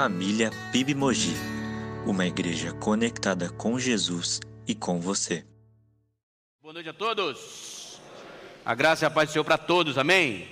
Família PIB Mogi, uma igreja conectada com Jesus e com você. Boa noite a todos. A graça e a paz do Senhor para todos, amém?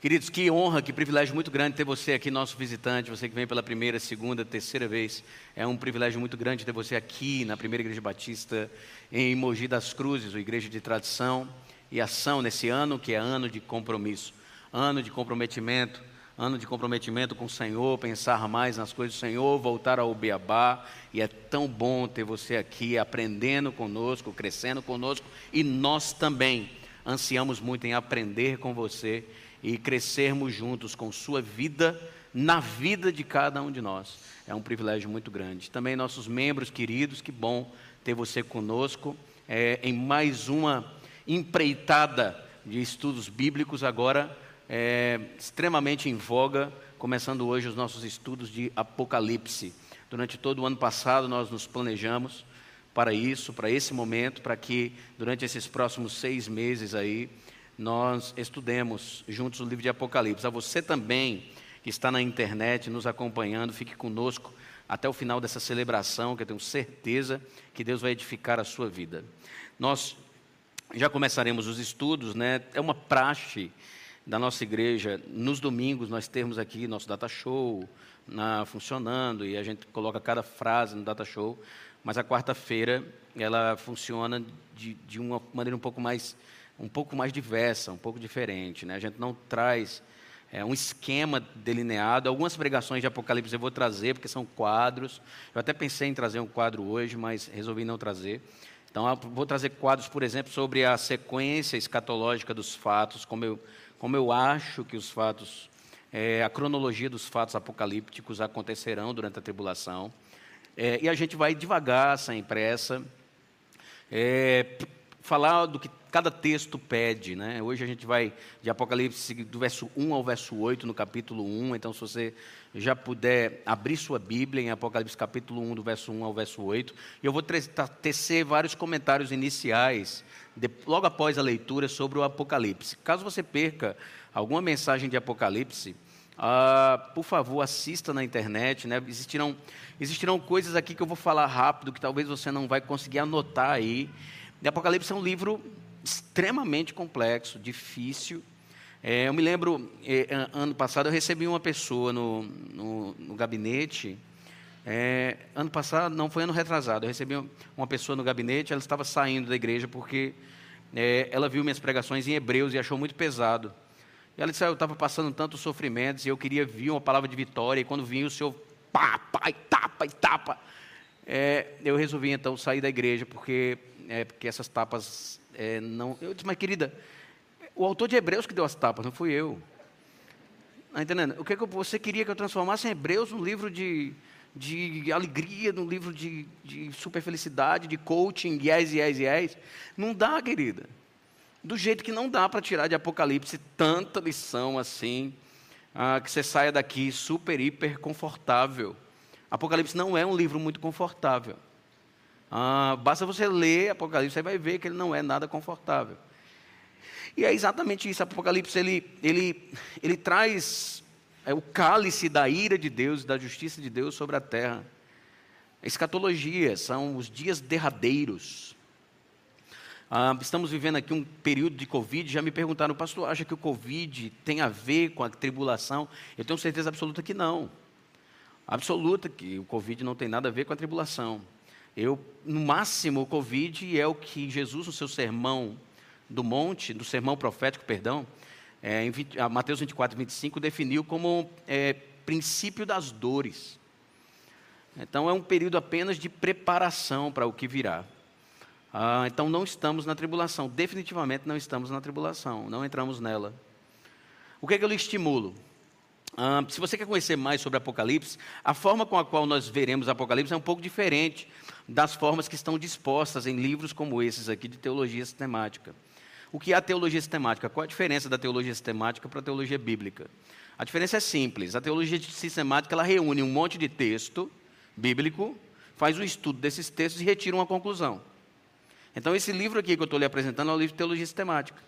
Queridos, que honra, que privilégio muito grande ter você aqui, nosso visitante, você que vem pela primeira, segunda, terceira vez. É um privilégio muito grande ter você aqui na primeira Igreja Batista em Mogi das Cruzes, uma igreja de tradição e ação nesse ano, que é ano de compromisso, ano de comprometimento, ano de comprometimento com o Senhor, pensar mais nas coisas do Senhor, voltar ao Beabá. E é tão bom ter você aqui aprendendo conosco, crescendo conosco. E nós também ansiamos muito em aprender com você e crescermos juntos com sua vida, na vida de cada um de nós. É um privilégio muito grande. Também nossos membros queridos, que bom ter você conosco é, em mais uma empreitada de estudos bíblicos agora é, extremamente em voga, começando hoje os nossos estudos de Apocalipse. Durante todo o ano passado, nós nos planejamos para isso, para esse momento, para que durante esses próximos seis meses aí, nós estudemos juntos o livro de Apocalipse. A você também que está na internet nos acompanhando, fique conosco até o final dessa celebração, que eu tenho certeza que Deus vai edificar a sua vida. Nós já começaremos os estudos, né? É uma praxe da nossa igreja, nos domingos nós temos aqui nosso data show na, funcionando e a gente coloca cada frase no data show, mas a quarta-feira ela funciona de, de uma maneira um pouco mais um pouco mais diversa, um pouco diferente, né? A gente não traz é, um esquema delineado. Algumas pregações de Apocalipse eu vou trazer porque são quadros. Eu até pensei em trazer um quadro hoje, mas resolvi não trazer. Então, vou trazer quadros, por exemplo, sobre a sequência escatológica dos fatos, como eu como eu acho que os fatos, é, a cronologia dos fatos apocalípticos acontecerão durante a tribulação. É, e a gente vai devagar, sem pressa, é, falar do que cada texto pede. Né? Hoje a gente vai de Apocalipse do verso 1 ao verso 8, no capítulo 1. Então, se você já puder abrir sua Bíblia em Apocalipse capítulo 1, do verso 1 ao verso 8, e eu vou tecer vários comentários iniciais de, logo após a leitura sobre o Apocalipse. Caso você perca alguma mensagem de Apocalipse, ah, por favor, assista na internet. Né? Existirão, existirão coisas aqui que eu vou falar rápido, que talvez você não vai conseguir anotar aí. E Apocalipse é um livro extremamente complexo, difícil. É, eu me lembro, é, ano passado, eu recebi uma pessoa no, no, no gabinete. É, ano passado, não foi ano retrasado, eu recebi uma pessoa no gabinete, ela estava saindo da igreja porque é, ela viu minhas pregações em Hebreus e achou muito pesado. E ela disse: ah, Eu estava passando tantos sofrimentos e eu queria vir uma palavra de vitória. E quando vinha o Senhor, pá, pá, e tapa, e tapa. É, eu resolvi então sair da igreja porque, é, porque essas tapas é, não. Eu disse: Mas querida, o autor de Hebreus que deu as tapas, não fui eu. Está entendendo? O que, é que você queria que eu transformasse em Hebreus num livro de, de alegria, num livro de, de super felicidade, de coaching, yes, yes, yes. Não dá, querida. Do jeito que não dá para tirar de Apocalipse tanta lição assim, ah, que você saia daqui super, hiper confortável. Apocalipse não é um livro muito confortável. Ah, basta você ler Apocalipse, você vai ver que ele não é nada confortável. E é exatamente isso. Apocalipse ele, ele, ele traz é o cálice da ira de Deus da justiça de Deus sobre a terra. escatologia são os dias derradeiros. Ah, estamos vivendo aqui um período de Covid. Já me perguntaram, pastor, acha que o Covid tem a ver com a tribulação? Eu tenho certeza absoluta que não. Absoluta que o Covid não tem nada a ver com a tribulação. Eu, no máximo, o Covid é o que Jesus, no seu sermão do monte, do sermão profético, perdão, é, em 20, Mateus 24, 25, definiu como é, princípio das dores. Então, é um período apenas de preparação para o que virá. Ah, então, não estamos na tribulação, definitivamente não estamos na tribulação, não entramos nela. O que é que eu lhe estimulo? Ah, se você quer conhecer mais sobre Apocalipse, a forma com a qual nós veremos Apocalipse é um pouco diferente das formas que estão dispostas em livros como esses aqui de teologia sistemática. O que é a teologia sistemática? Qual a diferença da teologia sistemática para a teologia bíblica? A diferença é simples. A teologia sistemática ela reúne um monte de texto bíblico, faz um estudo desses textos e retira uma conclusão. Então, esse livro aqui que eu estou lhe apresentando é o livro de teologia sistemática.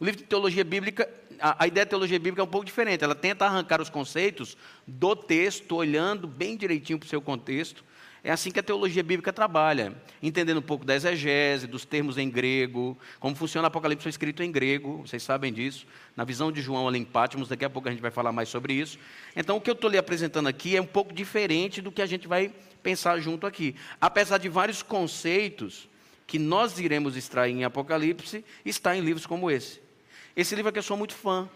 O livro de teologia bíblica, a, a ideia de teologia bíblica é um pouco diferente. Ela tenta arrancar os conceitos do texto, olhando bem direitinho para o seu contexto. É assim que a teologia bíblica trabalha, entendendo um pouco da exegese, dos termos em grego, como funciona o Apocalipse escrito em grego, vocês sabem disso, na visão de João ali em Pátimos, daqui a pouco a gente vai falar mais sobre isso. Então, o que eu estou lhe apresentando aqui é um pouco diferente do que a gente vai pensar junto aqui. Apesar de vários conceitos que nós iremos extrair em Apocalipse, está em livros como esse. Esse livro aqui eu sou muito fã.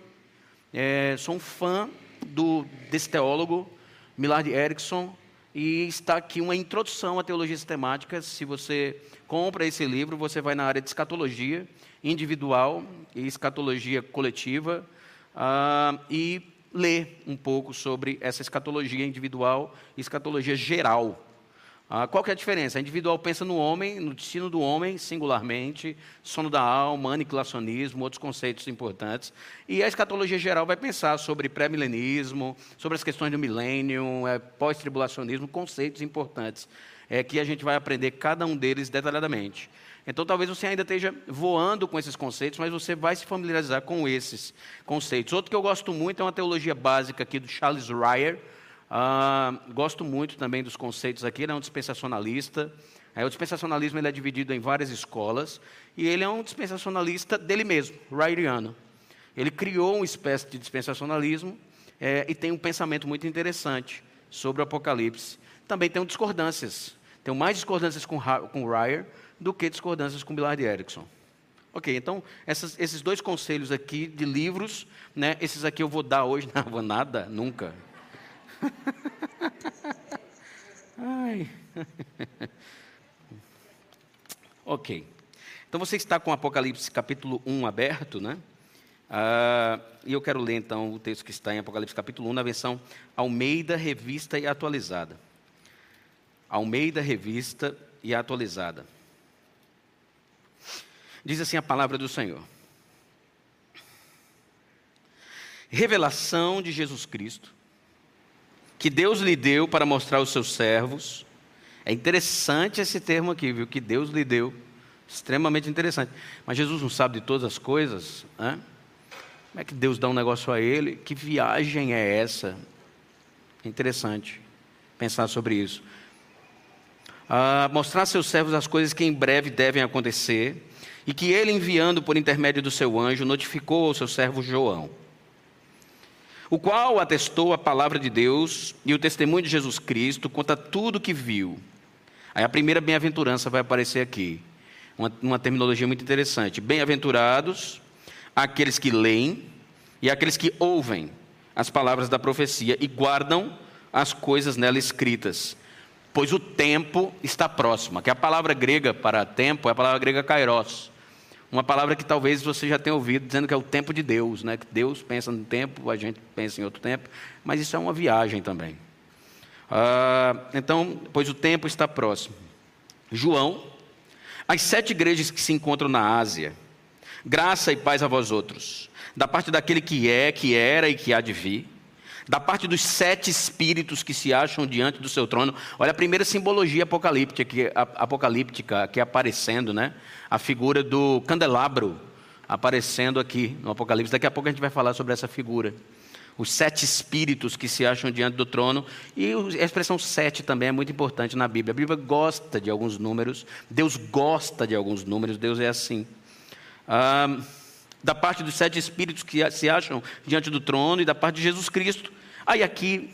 É, sou um fã do, desse teólogo, Millard Erickson, e está aqui uma introdução à teologia sistemática. Se você compra esse livro, você vai na área de escatologia individual e escatologia coletiva uh, e lê um pouco sobre essa escatologia individual e escatologia geral. Ah, qual que é a diferença? A individual pensa no homem, no destino do homem, singularmente, sono da alma, aniquilacionismo, outros conceitos importantes. E a escatologia geral vai pensar sobre pré-milenismo, sobre as questões do milênio, é, pós-tribulacionismo, conceitos importantes, é, que a gente vai aprender cada um deles detalhadamente. Então, talvez você ainda esteja voando com esses conceitos, mas você vai se familiarizar com esses conceitos. Outro que eu gosto muito é uma teologia básica aqui do Charles Ryer, ah, gosto muito também dos conceitos aqui, ele é um dispensacionalista. É, o dispensacionalismo ele é dividido em várias escolas, e ele é um dispensacionalista dele mesmo, Ryeriano. Ele criou uma espécie de dispensacionalismo é, e tem um pensamento muito interessante sobre o Apocalipse. Também tem discordâncias. Tem mais discordâncias com, com Ryer do que discordâncias com Millard Erickson. Ok, então essas, esses dois conselhos aqui de livros, né, esses aqui eu vou dar hoje, não vou nada, nunca. Ai. ok. Então você está com Apocalipse capítulo 1 aberto, né? Ah, e eu quero ler então o texto que está em Apocalipse capítulo 1 na versão Almeida Revista e Atualizada. Almeida Revista e Atualizada. Diz assim a palavra do Senhor. Revelação de Jesus Cristo que Deus lhe deu para mostrar aos seus servos. É interessante esse termo aqui, viu? Que Deus lhe deu. Extremamente interessante. Mas Jesus não sabe de todas as coisas. Né? Como é que Deus dá um negócio a ele? Que viagem é essa? É interessante pensar sobre isso. Ah, mostrar a seus servos as coisas que em breve devem acontecer, e que ele, enviando por intermédio do seu anjo, notificou ao seu servo João o qual atestou a palavra de Deus e o testemunho de Jesus Cristo conta tudo o que viu. Aí a primeira bem-aventurança vai aparecer aqui, uma, uma terminologia muito interessante. Bem-aventurados aqueles que leem e aqueles que ouvem as palavras da profecia e guardam as coisas nela escritas, pois o tempo está próximo. Que a palavra grega para tempo é a palavra grega kairos uma palavra que talvez você já tenha ouvido dizendo que é o tempo de Deus, né? Que Deus pensa no tempo, a gente pensa em outro tempo, mas isso é uma viagem também. Ah, então, pois o tempo está próximo. João, as sete igrejas que se encontram na Ásia, graça e paz a vós outros, da parte daquele que é, que era e que há de vir, da parte dos sete espíritos que se acham diante do seu trono. Olha a primeira simbologia apocalíptica que, apocalíptica aqui aparecendo, né? A figura do candelabro aparecendo aqui no Apocalipse. Daqui a pouco a gente vai falar sobre essa figura. Os sete espíritos que se acham diante do trono. E a expressão sete também é muito importante na Bíblia. A Bíblia gosta de alguns números. Deus gosta de alguns números. Deus é assim. Ah, da parte dos sete espíritos que se acham diante do trono e da parte de Jesus Cristo. Aí aqui,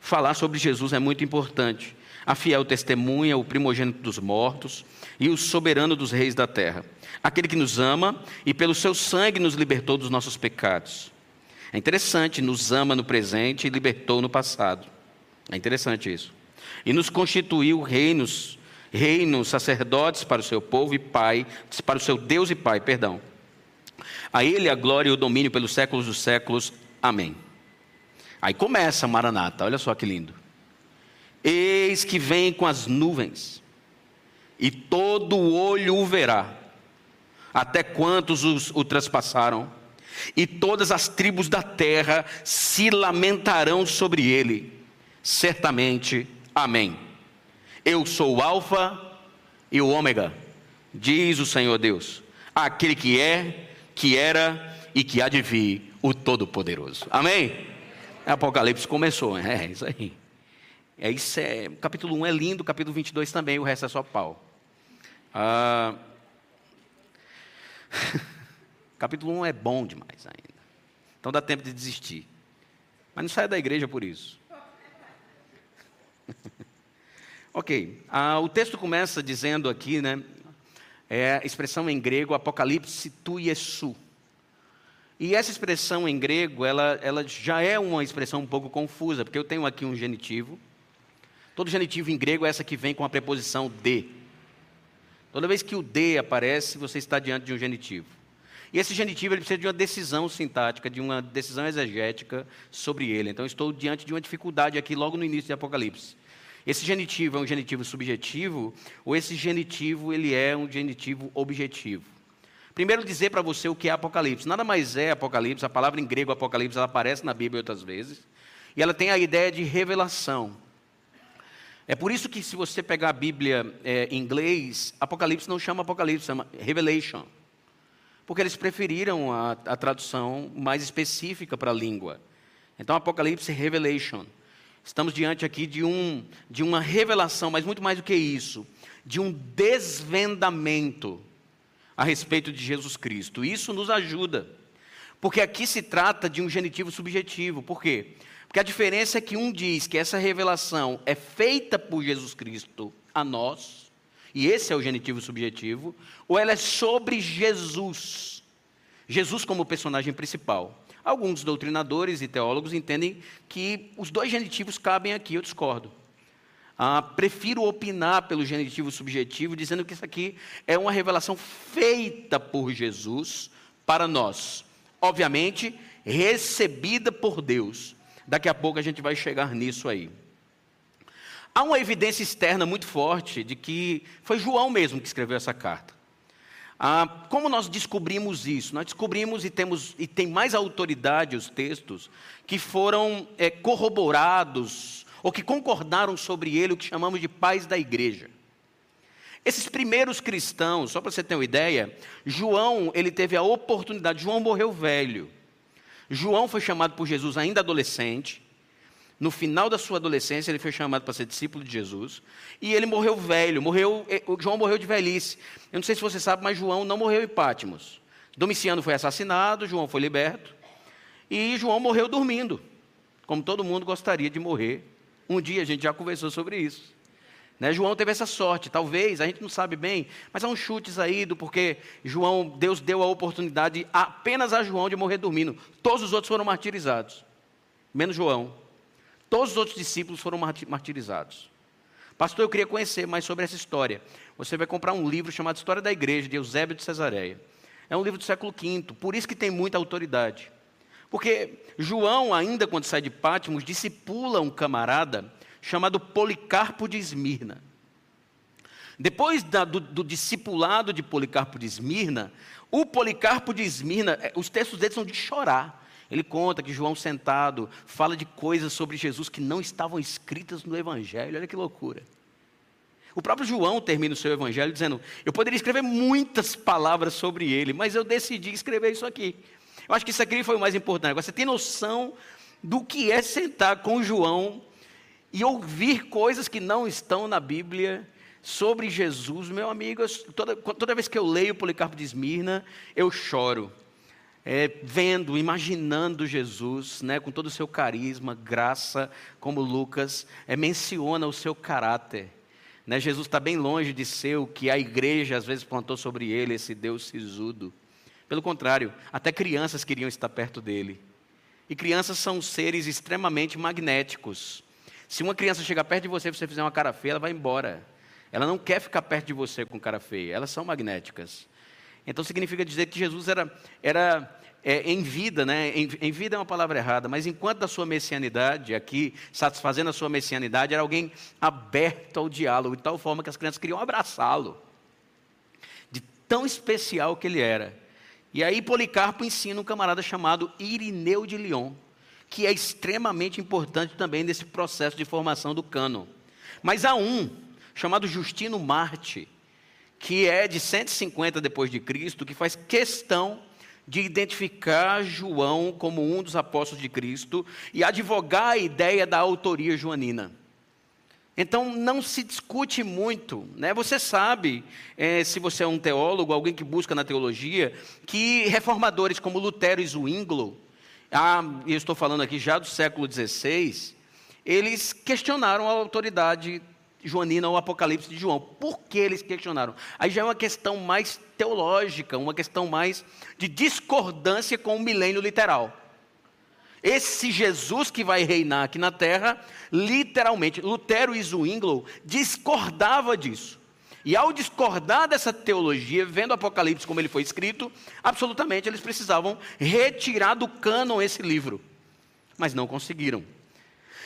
falar sobre Jesus é muito importante. A fiel testemunha, o primogênito dos mortos e o soberano dos reis da terra. Aquele que nos ama e pelo seu sangue nos libertou dos nossos pecados. É interessante, nos ama no presente e libertou no passado. É interessante isso. E nos constituiu reinos, reinos, sacerdotes para o seu povo e pai, para o seu Deus e Pai, perdão. A Ele a glória e o domínio pelos séculos dos séculos. Amém. Aí começa Maranata, olha só que lindo. Eis que vem com as nuvens, e todo olho o verá, até quantos os, o traspassaram, e todas as tribos da terra se lamentarão sobre ele. Certamente, amém. Eu sou o Alfa e o Ômega, diz o Senhor Deus, aquele que é, que era e que há de vir o Todo-Poderoso. Amém? Apocalipse começou, é isso aí. É isso é, capítulo 1 é lindo, capítulo 22 também, o resto é só pau. Ah, capítulo 1 é bom demais ainda. Então dá tempo de desistir. Mas não saia da igreja por isso. ok, ah, o texto começa dizendo aqui, né? É a expressão em grego, Apocalipse tu Yesu. E essa expressão em grego, ela, ela já é uma expressão um pouco confusa, porque eu tenho aqui um genitivo. Todo genitivo em grego é essa que vem com a preposição de. Toda vez que o de aparece, você está diante de um genitivo. E esse genitivo ele precisa de uma decisão sintática, de uma decisão exegética sobre ele. Então, estou diante de uma dificuldade aqui logo no início de Apocalipse. Esse genitivo é um genitivo subjetivo ou esse genitivo ele é um genitivo objetivo? Primeiro dizer para você o que é Apocalipse. Nada mais é Apocalipse, a palavra em grego Apocalipse ela aparece na Bíblia outras vezes, e ela tem a ideia de revelação. É por isso que se você pegar a Bíblia é, em inglês, Apocalipse não chama Apocalipse, chama Revelation. Porque eles preferiram a, a tradução mais específica para a língua. Então, Apocalipse Revelation. Estamos diante aqui de, um, de uma revelação, mas muito mais do que isso, de um desvendamento a respeito de Jesus Cristo. Isso nos ajuda, porque aqui se trata de um genitivo subjetivo. Por quê? Porque a diferença é que um diz que essa revelação é feita por Jesus Cristo a nós, e esse é o genitivo subjetivo, ou ela é sobre Jesus. Jesus como personagem principal. Alguns doutrinadores e teólogos entendem que os dois genitivos cabem aqui, eu discordo. Ah, prefiro opinar pelo genitivo subjetivo, dizendo que isso aqui é uma revelação feita por Jesus para nós. Obviamente, recebida por Deus. Daqui a pouco a gente vai chegar nisso aí. Há uma evidência externa muito forte de que foi João mesmo que escreveu essa carta. Ah, como nós descobrimos isso? Nós descobrimos e temos e tem mais autoridade os textos que foram é, corroborados ou que concordaram sobre ele o que chamamos de pais da igreja. Esses primeiros cristãos, só para você ter uma ideia, João ele teve a oportunidade. João morreu velho. João foi chamado por Jesus ainda adolescente. No final da sua adolescência, ele foi chamado para ser discípulo de Jesus. E ele morreu velho. Morreu, eh, João morreu de velhice. Eu não sei se você sabe, mas João não morreu em Pátimos. Domiciano foi assassinado, João foi liberto. E João morreu dormindo. Como todo mundo gostaria de morrer. Um dia a gente já conversou sobre isso. Né? João teve essa sorte, talvez, a gente não sabe bem, mas há uns chutes aí do porque João, Deus deu a oportunidade apenas a João de morrer dormindo. Todos os outros foram martirizados, menos João. Todos os outros discípulos foram martirizados. Pastor, eu queria conhecer mais sobre essa história. Você vai comprar um livro chamado História da Igreja, de Eusébio de Cesareia. É um livro do século V, por isso que tem muita autoridade. Porque João, ainda quando sai de Pátimos, discipula um camarada chamado Policarpo de Esmirna. Depois da, do, do, discipulado de Policarpo de Esmirna, o Policarpo de Esmirna, é, os textos dele são de chorar. Ele conta que João sentado fala de coisas sobre Jesus que não estavam escritas no Evangelho. Olha que loucura. O próprio João termina o seu Evangelho dizendo: Eu poderia escrever muitas palavras sobre ele, mas eu decidi escrever isso aqui. Eu acho que isso aqui foi o mais importante. Agora, você tem noção do que é sentar com João e ouvir coisas que não estão na Bíblia sobre Jesus, meu amigo, toda, toda vez que eu leio Policarpo de Esmirna, eu choro é, vendo, imaginando Jesus, né, com todo o seu carisma, graça, como Lucas é, menciona o seu caráter. Né, Jesus está bem longe de ser o que a igreja às vezes plantou sobre ele, esse Deus sisudo. Pelo contrário, até crianças queriam estar perto dele. E crianças são seres extremamente magnéticos. Se uma criança chegar perto de você e você fizer uma cara feia, ela vai embora. Ela não quer ficar perto de você com cara feia. Elas são magnéticas. Então significa dizer que Jesus era, era é, em vida, né? Em, em, vida é uma palavra errada, mas enquanto da sua messianidade, aqui, satisfazendo a sua messianidade, era alguém aberto ao diálogo, de tal forma que as crianças queriam abraçá-lo. De tão especial que ele era. E aí Policarpo ensina um camarada chamado Irineu de Lyon, que é extremamente importante também nesse processo de formação do cano. Mas há um chamado Justino Marte, que é de 150 depois de Cristo, que faz questão de identificar João como um dos apóstolos de Cristo e advogar a ideia da autoria joanina. Então não se discute muito, né? Você sabe, é, se você é um teólogo, alguém que busca na teologia, que reformadores como Lutero e Zwingli, ah, eu estou falando aqui já do século XVI, eles questionaram a autoridade joanina ou Apocalipse de João. Por que eles questionaram? Aí já é uma questão mais teológica, uma questão mais de discordância com o milênio literal. Esse Jesus que vai reinar aqui na terra, literalmente, Lutero e Zwingli discordava disso. E ao discordar dessa teologia, vendo o Apocalipse como ele foi escrito, absolutamente eles precisavam retirar do cânon esse livro. Mas não conseguiram.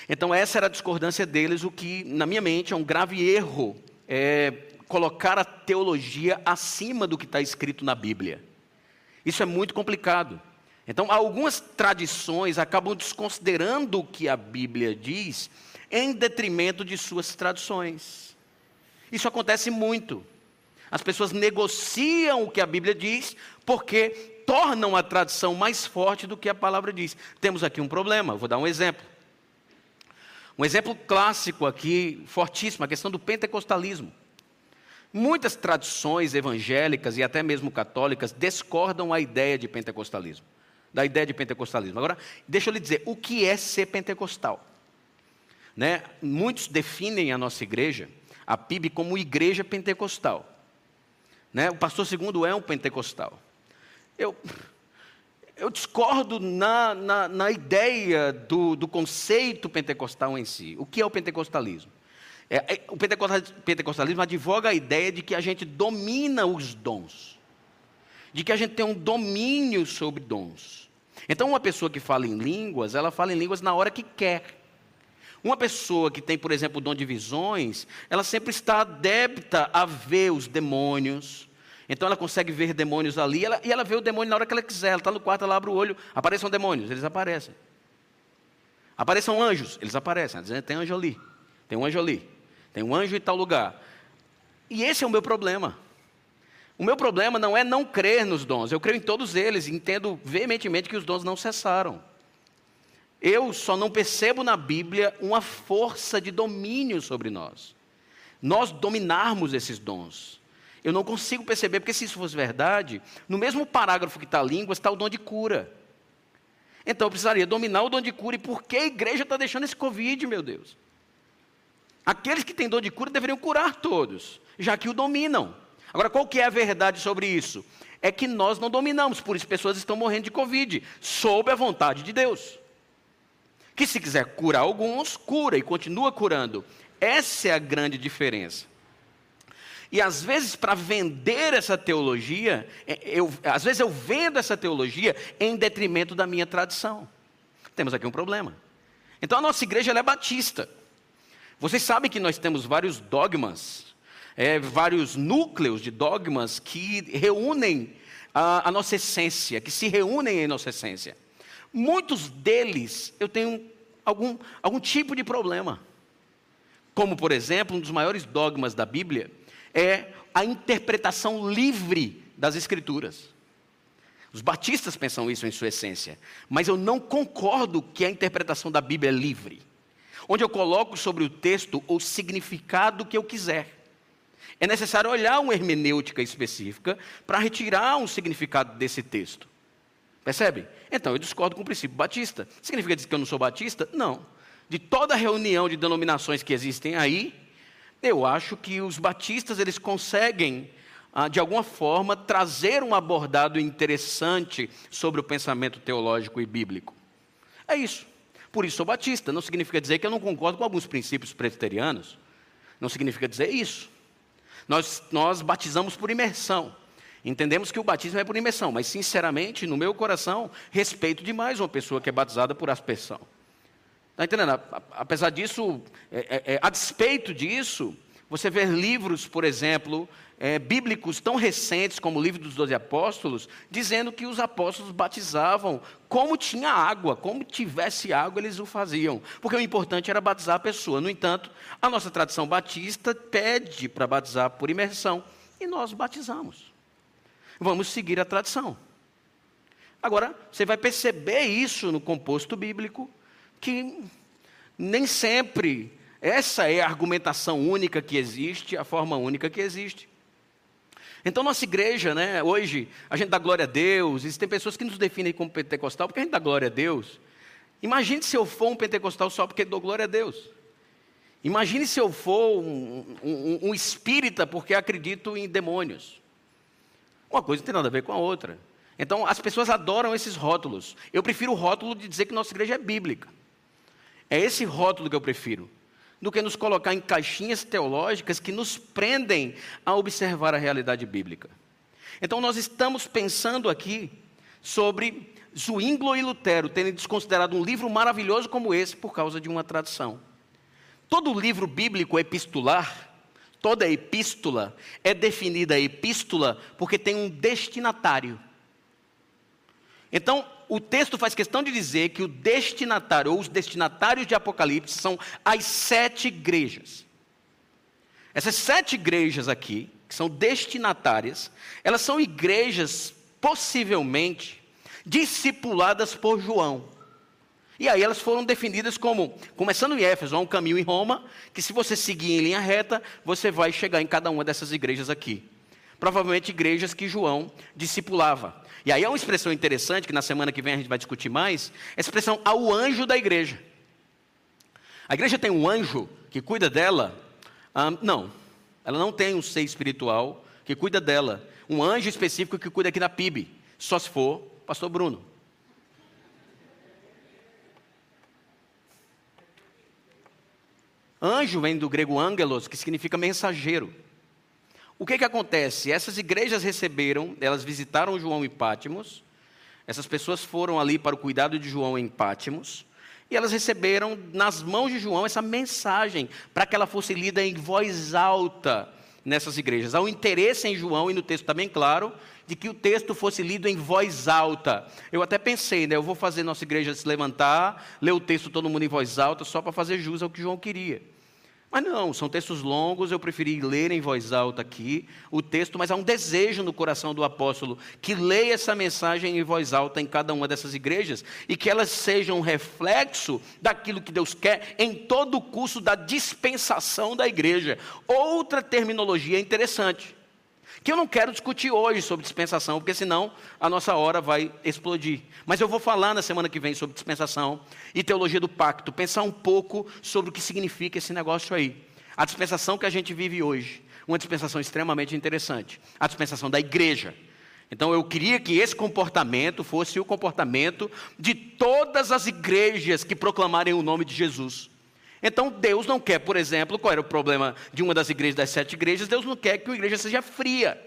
Então, essa era a discordância deles, o que, na minha mente, é um grave erro é colocar a teologia acima do que está escrito na Bíblia. Isso é muito complicado. Então, algumas tradições acabam desconsiderando o que a Bíblia diz em detrimento de suas tradições. Isso acontece muito. As pessoas negociam o que a Bíblia diz porque tornam a tradição mais forte do que a palavra diz. Temos aqui um problema, vou dar um exemplo. Um exemplo clássico aqui, fortíssimo, a questão do pentecostalismo. Muitas tradições evangélicas e até mesmo católicas discordam a ideia de pentecostalismo, da ideia de pentecostalismo. Agora, deixa eu lhe dizer, o que é ser pentecostal? Né? Muitos definem a nossa igreja, a PIB, como igreja pentecostal. Né? O pastor segundo é um pentecostal. Eu, eu discordo na, na, na ideia do, do, conceito pentecostal em si. O que é o pentecostalismo? É, é, o pentecostalismo advoga a ideia de que a gente domina os dons, de que a gente tem um domínio sobre dons. Então, uma pessoa que fala em línguas, ela fala em línguas na hora que quer. Uma pessoa que tem, por exemplo, o dom de visões, ela sempre está adepta a ver os demônios, então ela consegue ver demônios ali ela, e ela vê o demônio na hora que ela quiser. Ela está no quarto, ela abre o olho, apareçam demônios, eles aparecem. Apareçam anjos, eles aparecem. Dizendo, tem anjo ali, tem um anjo ali, tem um anjo em tal lugar. E esse é o meu problema. O meu problema não é não crer nos dons, eu creio em todos eles, entendo veementemente que os dons não cessaram. Eu só não percebo na Bíblia uma força de domínio sobre nós. Nós dominarmos esses dons. Eu não consigo perceber, porque se isso fosse verdade, no mesmo parágrafo que está línguas, está o dom de cura. Então eu precisaria dominar o dom de cura. E por que a igreja está deixando esse Covid, meu Deus? Aqueles que têm dom de cura deveriam curar todos, já que o dominam. Agora, qual que é a verdade sobre isso? É que nós não dominamos, por isso pessoas estão morrendo de Covid, sob a vontade de Deus. Que se quiser curar alguns, cura e continua curando. Essa é a grande diferença. E às vezes, para vender essa teologia, é, eu, às vezes eu vendo essa teologia em detrimento da minha tradição. Temos aqui um problema. Então a nossa igreja é batista. Vocês sabem que nós temos vários dogmas, é, vários núcleos de dogmas que reúnem a, a nossa essência, que se reúnem em nossa essência. Muitos deles eu tenho algum, algum tipo de problema. Como, por exemplo, um dos maiores dogmas da Bíblia é a interpretação livre das Escrituras. Os batistas pensam isso em sua essência, mas eu não concordo que a interpretação da Bíblia é livre, onde eu coloco sobre o texto o significado que eu quiser. É necessário olhar uma hermenêutica específica para retirar um significado desse texto. Percebe? Então eu discordo com o princípio batista. Significa dizer que eu não sou batista? Não. De toda a reunião de denominações que existem aí, eu acho que os batistas eles conseguem ah, de alguma forma trazer um abordado interessante sobre o pensamento teológico e bíblico. É isso. Por isso sou batista. Não significa dizer que eu não concordo com alguns princípios presbiterianos. Não significa dizer isso. Nós, nós batizamos por imersão. Entendemos que o batismo é por imersão, mas sinceramente, no meu coração, respeito demais uma pessoa que é batizada por aspersão. Está entendendo? Apesar disso, é, é, é, a despeito disso, você vê livros, por exemplo, é, bíblicos tão recentes como o livro dos Doze Apóstolos, dizendo que os apóstolos batizavam como tinha água, como tivesse água, eles o faziam. Porque o importante era batizar a pessoa. No entanto, a nossa tradição batista pede para batizar por imersão. E nós batizamos. Vamos seguir a tradição. Agora, você vai perceber isso no composto bíblico, que nem sempre essa é a argumentação única que existe, a forma única que existe. Então, nossa igreja, né, hoje, a gente dá glória a Deus, existem pessoas que nos definem como pentecostal porque a gente dá glória a Deus. Imagine se eu for um pentecostal só porque dou glória a Deus. Imagine se eu for um, um, um espírita porque acredito em demônios. Uma coisa não tem nada a ver com a outra. Então, as pessoas adoram esses rótulos. Eu prefiro o rótulo de dizer que nossa igreja é bíblica. É esse rótulo que eu prefiro, do que nos colocar em caixinhas teológicas que nos prendem a observar a realidade bíblica. Então, nós estamos pensando aqui sobre Zwingli e Lutero terem desconsiderado um livro maravilhoso como esse por causa de uma tradição. Todo livro bíblico epistular Toda epístola é definida epístola porque tem um destinatário. Então, o texto faz questão de dizer que o destinatário, ou os destinatários de Apocalipse, são as sete igrejas. Essas sete igrejas aqui, que são destinatárias, elas são igrejas possivelmente discipuladas por João. E aí elas foram definidas como, começando em Éfeso, há um caminho em Roma, que se você seguir em linha reta, você vai chegar em cada uma dessas igrejas aqui. Provavelmente igrejas que João discipulava. E aí é uma expressão interessante, que na semana que vem a gente vai discutir mais, a expressão ao anjo da igreja. A igreja tem um anjo que cuida dela? Ah, não, ela não tem um ser espiritual que cuida dela. Um anjo específico que cuida aqui da PIB, só se for pastor Bruno. Anjo vem do grego angelos, que significa mensageiro. O que, que acontece? Essas igrejas receberam, elas visitaram João em Pátimos, essas pessoas foram ali para o cuidado de João em Pátimos, e elas receberam nas mãos de João essa mensagem, para que ela fosse lida em voz alta nessas igrejas. Há um interesse em João, e no texto bem claro, de que o texto fosse lido em voz alta. Eu até pensei, né, eu vou fazer nossa igreja se levantar, ler o texto todo mundo em voz alta, só para fazer jus ao que João queria. Mas não, são textos longos, eu preferi ler em voz alta aqui o texto, mas há um desejo no coração do apóstolo que leia essa mensagem em voz alta em cada uma dessas igrejas e que elas sejam um reflexo daquilo que Deus quer em todo o curso da dispensação da igreja. Outra terminologia interessante que eu não quero discutir hoje sobre dispensação, porque senão a nossa hora vai explodir. Mas eu vou falar na semana que vem sobre dispensação e teologia do pacto, pensar um pouco sobre o que significa esse negócio aí. A dispensação que a gente vive hoje, uma dispensação extremamente interessante, a dispensação da igreja. Então eu queria que esse comportamento fosse o comportamento de todas as igrejas que proclamarem o nome de Jesus. Então Deus não quer, por exemplo, qual era o problema de uma das igrejas, das sete igrejas? Deus não quer que a igreja seja fria.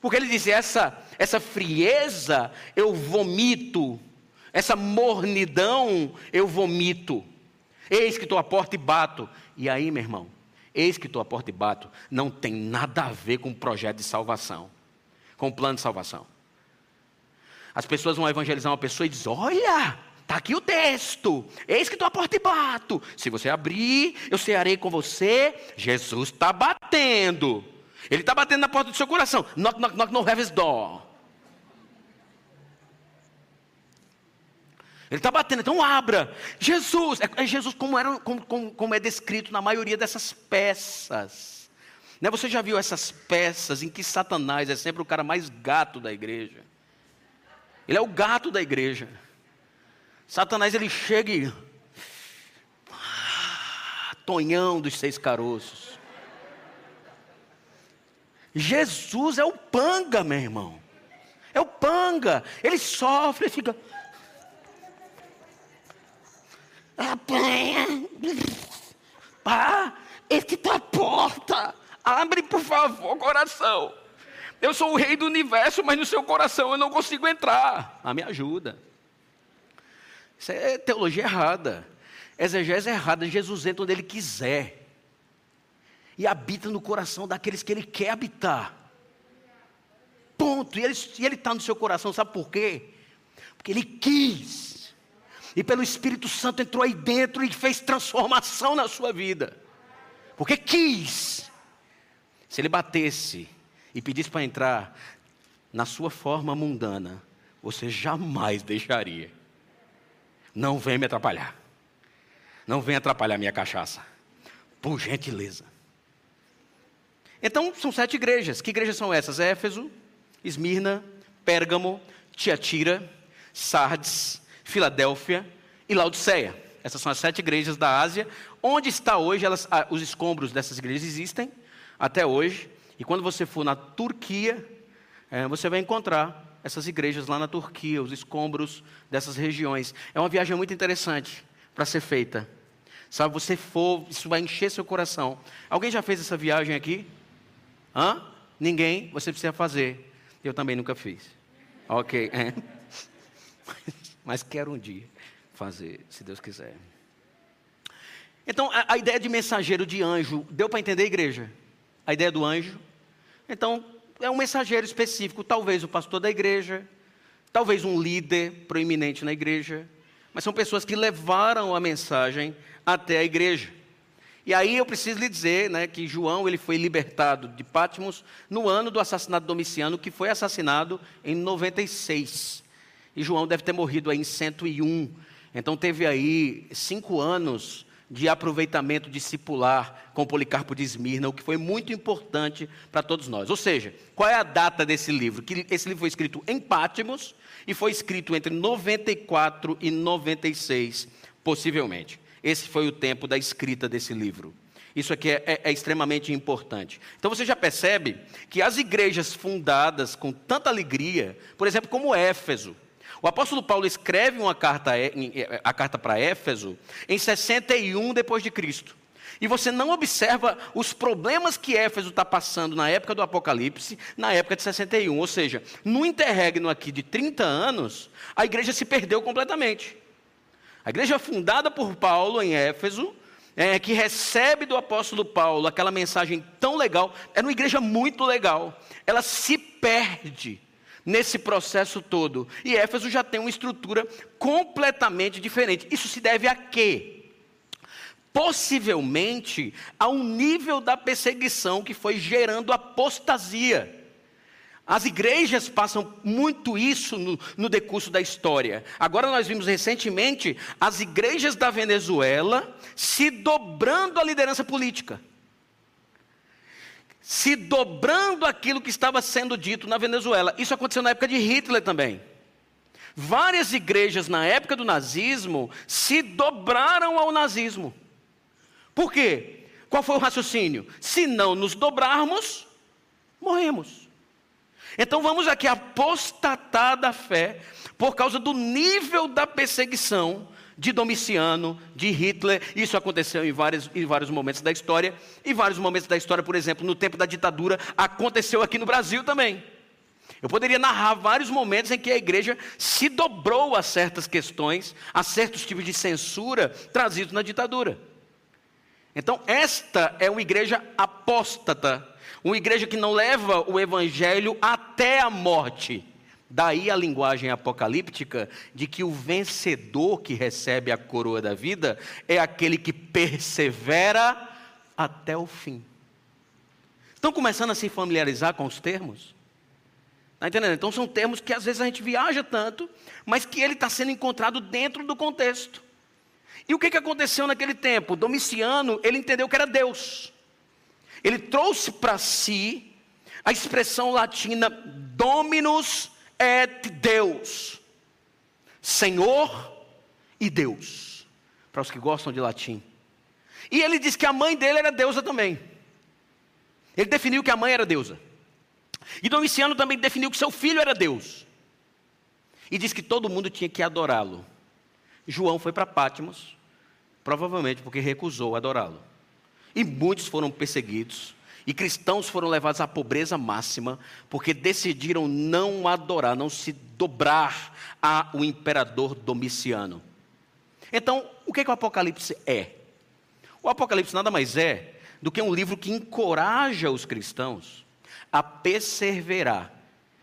Porque ele disse: essa, essa frieza eu vomito, essa mornidão eu vomito. Eis que estou à porta e bato. E aí, meu irmão, eis que estou à porta e bato, não tem nada a ver com o projeto de salvação, com o plano de salvação. As pessoas vão evangelizar uma pessoa e dizem: Olha, Está aqui o texto. Eis que estou à porta e bato. Se você abrir, eu cearei com você. Jesus está batendo. Ele está batendo na porta do seu coração. Knock, knock, knock, no heaven's door. Ele está batendo, então abra. Jesus, é, é Jesus como, era, como, como, como, é descrito na maioria dessas peças. Né, você já viu essas peças em que Satanás é sempre o cara mais gato da igreja? Ele é o gato da igreja. Satanás ele chega e. Ah, tonhão dos seis caroços. Jesus é o panga, meu irmão. É o panga. Ele sofre e fica. Apanha. Ah, esse a porta. Abre, por favor, coração. Eu sou o rei do universo, mas no seu coração eu não consigo entrar. Ah, me ajuda. Isso é teologia errada. Exegese errada. Jesus entra onde ele quiser. E habita no coração daqueles que ele quer habitar. Ponto. E ele está no seu coração, sabe por quê? Porque ele quis. E pelo Espírito Santo entrou aí dentro e fez transformação na sua vida. Porque quis. Se ele batesse e pedisse para entrar na sua forma mundana, você jamais deixaria. Não vem me atrapalhar. Não vem atrapalhar minha cachaça. Por gentileza. Então, são sete igrejas. Que igrejas são essas? Éfeso, Esmirna, Pérgamo, Tiatira, Sardes, Filadélfia e Laodiceia. Essas são as sete igrejas da Ásia. Onde está hoje, elas, ah, os escombros dessas igrejas existem até hoje. E quando você for na Turquia, é, você vai encontrar essas igrejas lá na Turquia, os escombros dessas regiões. É uma viagem muito interessante para ser feita. Sabe, você for, isso vai encher seu coração. Alguém já fez essa viagem aqui? Hã? Ninguém? Você precisa fazer. Eu também nunca fiz. Ok. É. Mas quero um dia fazer, se Deus quiser. Então, a, a ideia de mensageiro de anjo, deu para entender, igreja? A ideia do anjo. Então, é um mensageiro específico, talvez o pastor da igreja, talvez um líder proeminente na igreja, mas são pessoas que levaram a mensagem até a igreja. E aí eu preciso lhe dizer né, que João ele foi libertado de Patmos no ano do assassinato de Domiciano, que foi assassinado em 96. E João deve ter morrido aí em 101. Então teve aí cinco anos de aproveitamento discipular com Policarpo de Esmirna, o que foi muito importante para todos nós. Ou seja, qual é a data desse livro? Que esse livro foi escrito em Patmos e foi escrito entre 94 e 96, possivelmente. Esse foi o tempo da escrita desse livro. Isso aqui é, é, é, extremamente importante. Então você já percebe que as igrejas fundadas com tanta alegria, por exemplo, como Éfeso, o apóstolo Paulo escreve uma carta, a carta para Éfeso em 61 depois de Cristo. E você não observa os problemas que Éfeso está passando na época do Apocalipse, na época de 61. Ou seja, no interregno aqui de 30 anos, a igreja se perdeu completamente. A igreja fundada por Paulo em Éfeso, é, que recebe do apóstolo Paulo aquela mensagem tão legal, é uma igreja muito legal. Ela se perde nesse processo todo. E Éfeso já tem uma estrutura completamente diferente. Isso se deve a quê? Possivelmente ao nível da perseguição que foi gerando apostasia. As igrejas passam muito isso no, no, decurso da história. Agora nós vimos recentemente as igrejas da Venezuela se dobrando à liderança política. Se dobrando aquilo que estava sendo dito na Venezuela. Isso aconteceu na época de Hitler também. Várias igrejas na época do nazismo se dobraram ao nazismo. Por quê? Qual foi o raciocínio? Se não nos dobrarmos, morremos. Então vamos aqui apostatar da fé por causa do nível da perseguição de Domiciano, de Hitler. Isso aconteceu em vários, em vários momentos da história. E vários momentos da história, por exemplo, no tempo da ditadura, aconteceu aqui no Brasil também. Eu poderia narrar vários momentos em que a igreja se dobrou a certas questões, a certos tipos de censura trazidos na ditadura. Então, esta é uma igreja apóstata uma igreja que não leva o evangelho até a morte. Daí a linguagem apocalíptica de que o vencedor que recebe a coroa da vida é aquele que persevera até o fim. Estão começando a se familiarizar com os termos? Está entendendo? Então são termos que às vezes a gente viaja tanto, mas que ele está sendo encontrado dentro do contexto. E o que, que aconteceu naquele tempo? Domiciano, ele entendeu que era Deus. Ele trouxe para si a expressão latina Dominus et Deus, Senhor e Deus, para os que gostam de latim. E ele diz que a mãe dele era deusa também. Ele definiu que a mãe era deusa. E Domiciano também definiu que seu filho era Deus. E diz que todo mundo tinha que adorá-lo. João foi para Pátimos, provavelmente porque recusou adorá-lo. E muitos foram perseguidos. E cristãos foram levados à pobreza máxima, porque decidiram não adorar, não se dobrar ao imperador Domiciano. Então, o que, é que o Apocalipse é? O Apocalipse nada mais é do que um livro que encoraja os cristãos a perseverar.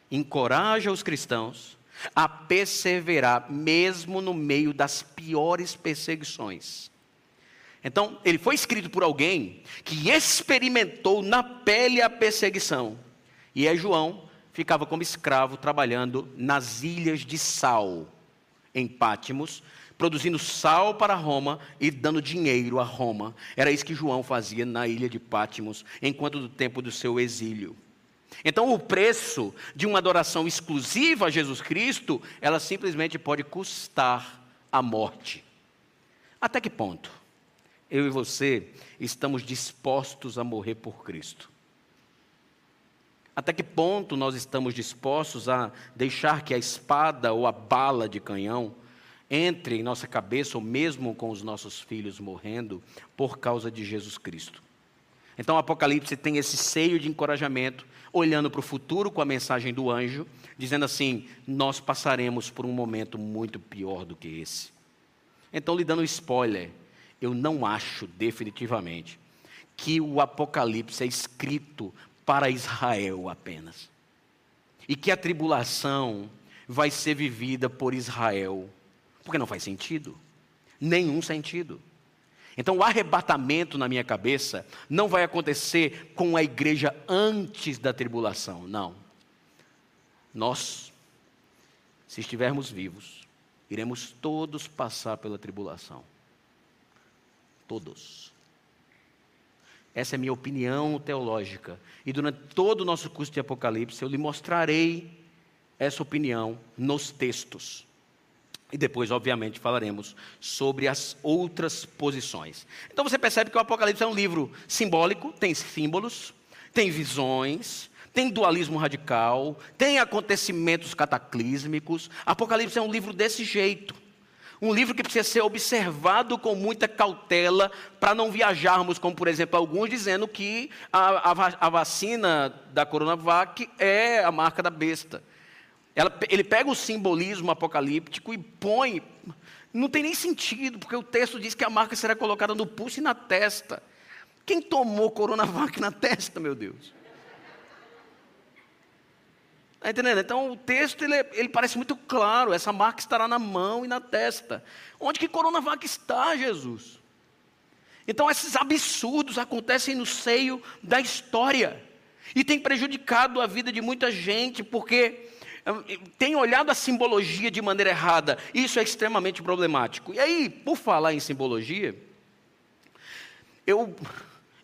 Encoraja os cristãos a perseverar, mesmo no meio das piores perseguições. Então, ele foi escrito por alguém que experimentou na pele a perseguição. E é João ficava como escravo trabalhando nas ilhas de sal, em Pátimos, produzindo sal para Roma e dando dinheiro a Roma. Era isso que João fazia na ilha de Pátimos, enquanto do tempo do seu exílio. Então, o preço de uma adoração exclusiva a Jesus Cristo, ela simplesmente pode custar a morte. Até que ponto eu e você estamos dispostos a morrer por Cristo? Até que ponto nós estamos dispostos a deixar que a espada ou a bala de canhão entre em nossa cabeça, ou mesmo com os nossos filhos morrendo, por causa de Jesus Cristo? Então, o Apocalipse tem esse seio de encorajamento, olhando para o futuro com a mensagem do anjo, dizendo assim: Nós passaremos por um momento muito pior do que esse. Então, lhe dando spoiler, eu não acho definitivamente que o Apocalipse é escrito para Israel apenas. E que a tribulação vai ser vivida por Israel. Porque não faz sentido. Nenhum sentido. Então, o arrebatamento na minha cabeça não vai acontecer com a igreja antes da tribulação, não. Nós, se estivermos vivos, iremos todos passar pela tribulação. Todos. Essa é a minha opinião teológica. E durante todo o nosso curso de Apocalipse, eu lhe mostrarei essa opinião nos textos. E depois, obviamente, falaremos sobre as outras posições. Então você percebe que o Apocalipse é um livro simbólico, tem símbolos, tem visões, tem dualismo radical, tem acontecimentos cataclísmicos. Apocalipse é um livro desse jeito. Um livro que precisa ser observado com muita cautela para não viajarmos, como por exemplo alguns dizendo que a, a, a vacina da Coronavac é a marca da besta. Ela, ele pega o simbolismo apocalíptico e põe. Não tem nem sentido, porque o texto diz que a marca será colocada no pulso e na testa. Quem tomou Coronavac na testa, meu Deus? Está entendendo? Então o texto ele, ele, parece muito claro. Essa marca estará na mão e na testa. Onde que Coronavac está, Jesus? Então esses absurdos acontecem no seio da história. E tem prejudicado a vida de muita gente, porque hum, tem olhado a simbologia de maneira errada. Isso é extremamente problemático. E aí, por falar em simbologia, eu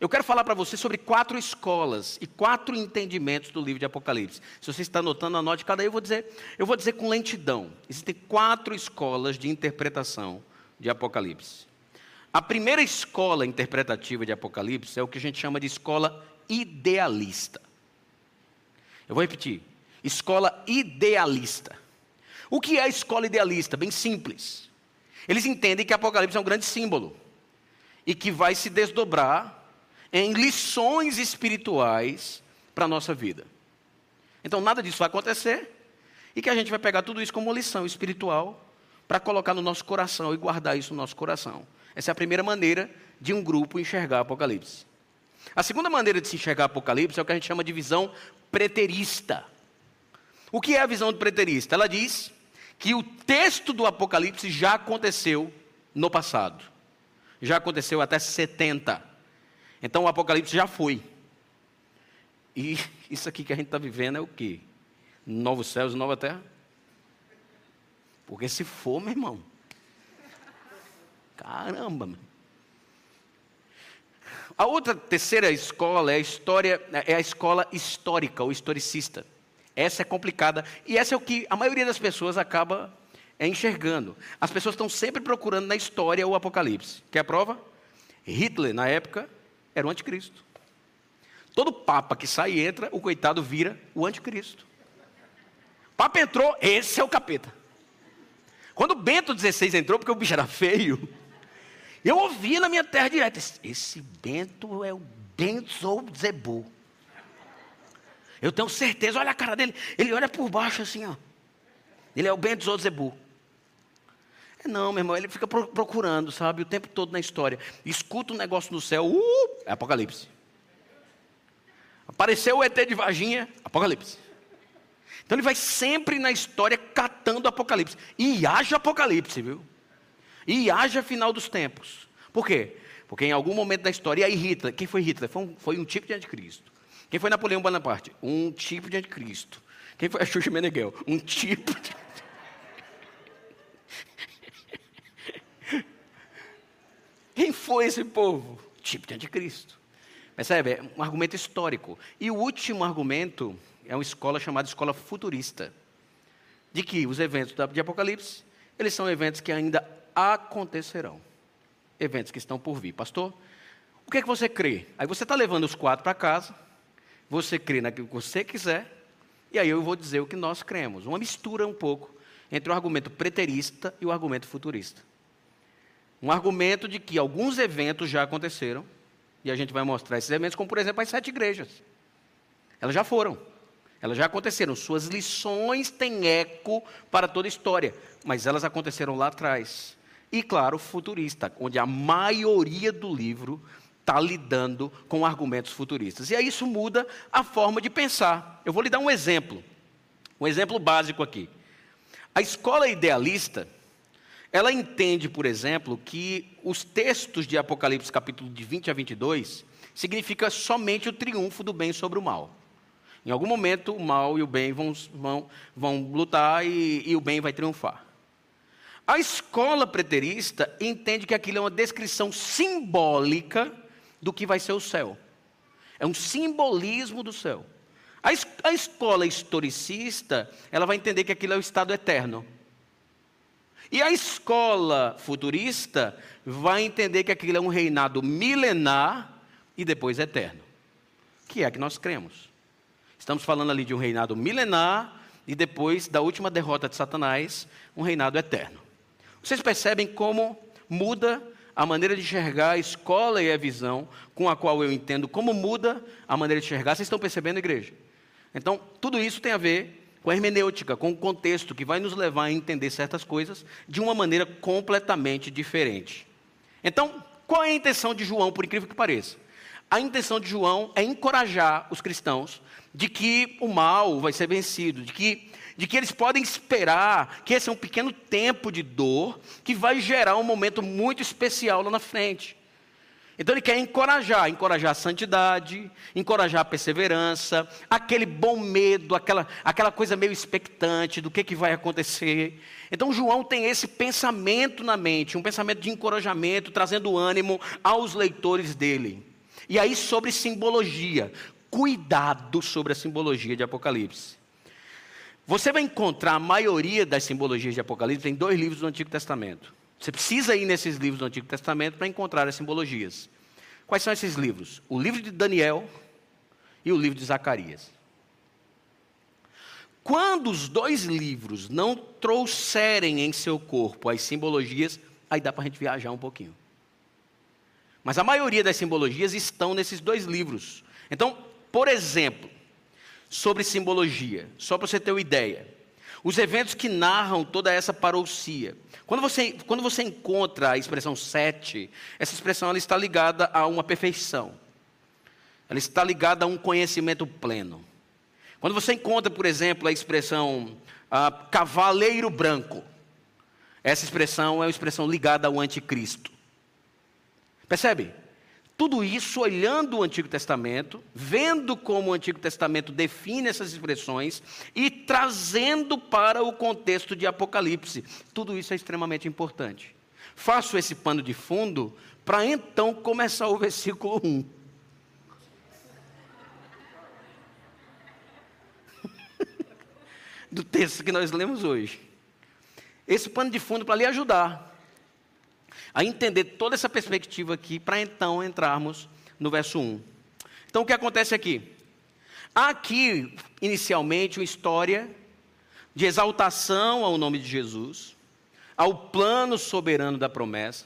eu quero falar para você sobre quatro escolas e quatro entendimentos do livro de Apocalipse. Se você está anotando, anote cada aí, eu vou dizer, eu vou dizer com lentidão. Existem quatro escolas de interpretação de Apocalipse. A primeira escola interpretativa de Apocalipse é o que a gente chama de escola idealista. Eu vou repetir: escola idealista. O que é a escola idealista? Bem simples. Eles entendem que Apocalipse é um grande símbolo e que vai se desdobrar em lições espirituais para a nossa vida. Então, nada disso vai acontecer e que a gente vai pegar tudo isso como lição espiritual para colocar no nosso coração e guardar isso no nosso coração. Essa é a primeira maneira de um grupo enxergar Apocalipse. A segunda maneira de se enxergar Apocalipse é o que a gente chama de visão preterista. O que é a visão preterista? Ela diz que o texto do Apocalipse já aconteceu no passado. Já aconteceu até 70. Então o Apocalipse já foi. E isso aqui que a gente está vivendo é o quê? Novos céus e nova terra? Porque se for, meu irmão. Caramba, meu. A outra terceira escola é a história, é a escola histórica ou historicista. Essa é complicada e essa é o que a maioria das pessoas acaba enxergando. As pessoas estão sempre procurando na história o Apocalipse. Quer a prova? Hitler, na época, era o anticristo. Todo papa que sai e entra, o coitado vira o anticristo. Papa entrou, esse é o capeta. Quando Bento XVI entrou, porque o bicho era feio, eu ouvia na minha terra direta: esse Bento é o Bento Zebu. Eu tenho certeza, olha a cara dele, ele olha por baixo assim, ó. Ele é o Bento Zebu. É não, meu irmão, ele fica procurando, sabe, o tempo todo na história. Escuta um negócio no céu, uh, é Apocalipse. Apareceu o ET de Varginha, Apocalipse. Então ele vai sempre na história catando Apocalipse. E haja Apocalipse, viu? E haja final dos tempos. Por quê? Porque em algum momento da história, e aí Hitler, quem foi Hitler? Foi um, foi um tipo de anticristo. Quem foi Napoleão Bonaparte? Um tipo de anticristo. Quem foi a Xuxa Meneghel? Um tipo de... Quem foi esse povo? Tipo de anticristo. Percebe? É um argumento histórico. E o último argumento é uma escola chamada escola futurista. De que os eventos de Apocalipse, eles são eventos que ainda acontecerão. Eventos que estão por vir. Pastor, o que é que você crê? Aí você está levando os quatro para casa, você crê naquilo que você quiser, e aí eu vou dizer o que nós cremos. Uma mistura um pouco entre o argumento preterista e o argumento futurista. Um argumento de que alguns eventos já aconteceram, e a gente vai mostrar esses eventos, como por exemplo as sete igrejas. Elas já foram, elas já aconteceram. Suas lições têm eco para toda a história, mas elas aconteceram lá atrás. E claro, futurista, onde a maioria do livro está lidando com argumentos futuristas. E aí isso muda a forma de pensar. Eu vou lhe dar um exemplo, um exemplo básico aqui. A escola idealista ela entende, por exemplo, que os textos de Apocalipse, capítulo de 20 a 22, significa somente o triunfo do bem sobre o mal. Em algum momento, o mal e o bem vão, vão, vão lutar e, e o bem vai triunfar. A escola preterista entende que aquilo é uma descrição simbólica do que vai ser o céu. É um simbolismo do céu. A, a escola historicista, ela vai entender que aquilo é o estado eterno. E a escola futurista vai entender que aquilo é um reinado milenar e depois eterno. Que é que nós cremos. Estamos falando ali de um reinado milenar e depois da última derrota de Satanás, um reinado eterno. Vocês percebem como muda a maneira de enxergar a escola e a visão com a qual eu entendo como muda a maneira de enxergar. Vocês estão percebendo, igreja? Então, tudo isso tem a ver com a hermenêutica, com o contexto que vai nos levar a entender certas coisas de uma maneira completamente diferente. Então, qual é a intenção de João, por incrível que pareça? A intenção de João é encorajar os cristãos de que o mal vai ser vencido, de que, de que eles podem esperar que esse é um pequeno tempo de dor que vai gerar um momento muito especial lá na frente. Então ele quer encorajar, encorajar a santidade, encorajar a perseverança, aquele bom medo, aquela, aquela coisa meio expectante do que, que vai acontecer. Então João tem esse pensamento na mente, um pensamento de encorajamento, trazendo ânimo aos leitores dele. E aí sobre simbologia, cuidado sobre a simbologia de Apocalipse. Você vai encontrar a maioria das simbologias de Apocalipse em dois livros do Antigo Testamento. Você precisa ir nesses livros do Antigo Testamento para encontrar as simbologias. Quais são esses livros? O livro de Daniel e o livro de Zacarias. Quando os dois livros não trouxerem em seu corpo as simbologias, aí dá para a gente viajar um pouquinho. Mas a maioria das simbologias estão nesses dois livros. Então, por exemplo, sobre simbologia, só para você ter uma ideia. Os eventos que narram toda essa parousia. Quando você, quando você encontra a expressão sete, essa expressão ela está ligada a uma perfeição. Ela está ligada a um conhecimento pleno. Quando você encontra, por exemplo, a expressão ah, cavaleiro branco, essa expressão é uma expressão ligada ao anticristo. Percebe? Tudo isso olhando o Antigo Testamento, vendo como o Antigo Testamento define essas expressões e trazendo para o contexto de Apocalipse. Tudo isso é extremamente importante. Faço esse pano de fundo para então começar o versículo 1. Do texto que nós lemos hoje. Esse pano de fundo para lhe ajudar a entender toda essa perspectiva aqui, para então entrarmos no verso 1. Então, o que acontece aqui? Há aqui, inicialmente, uma história de exaltação ao nome de Jesus, ao plano soberano da promessa.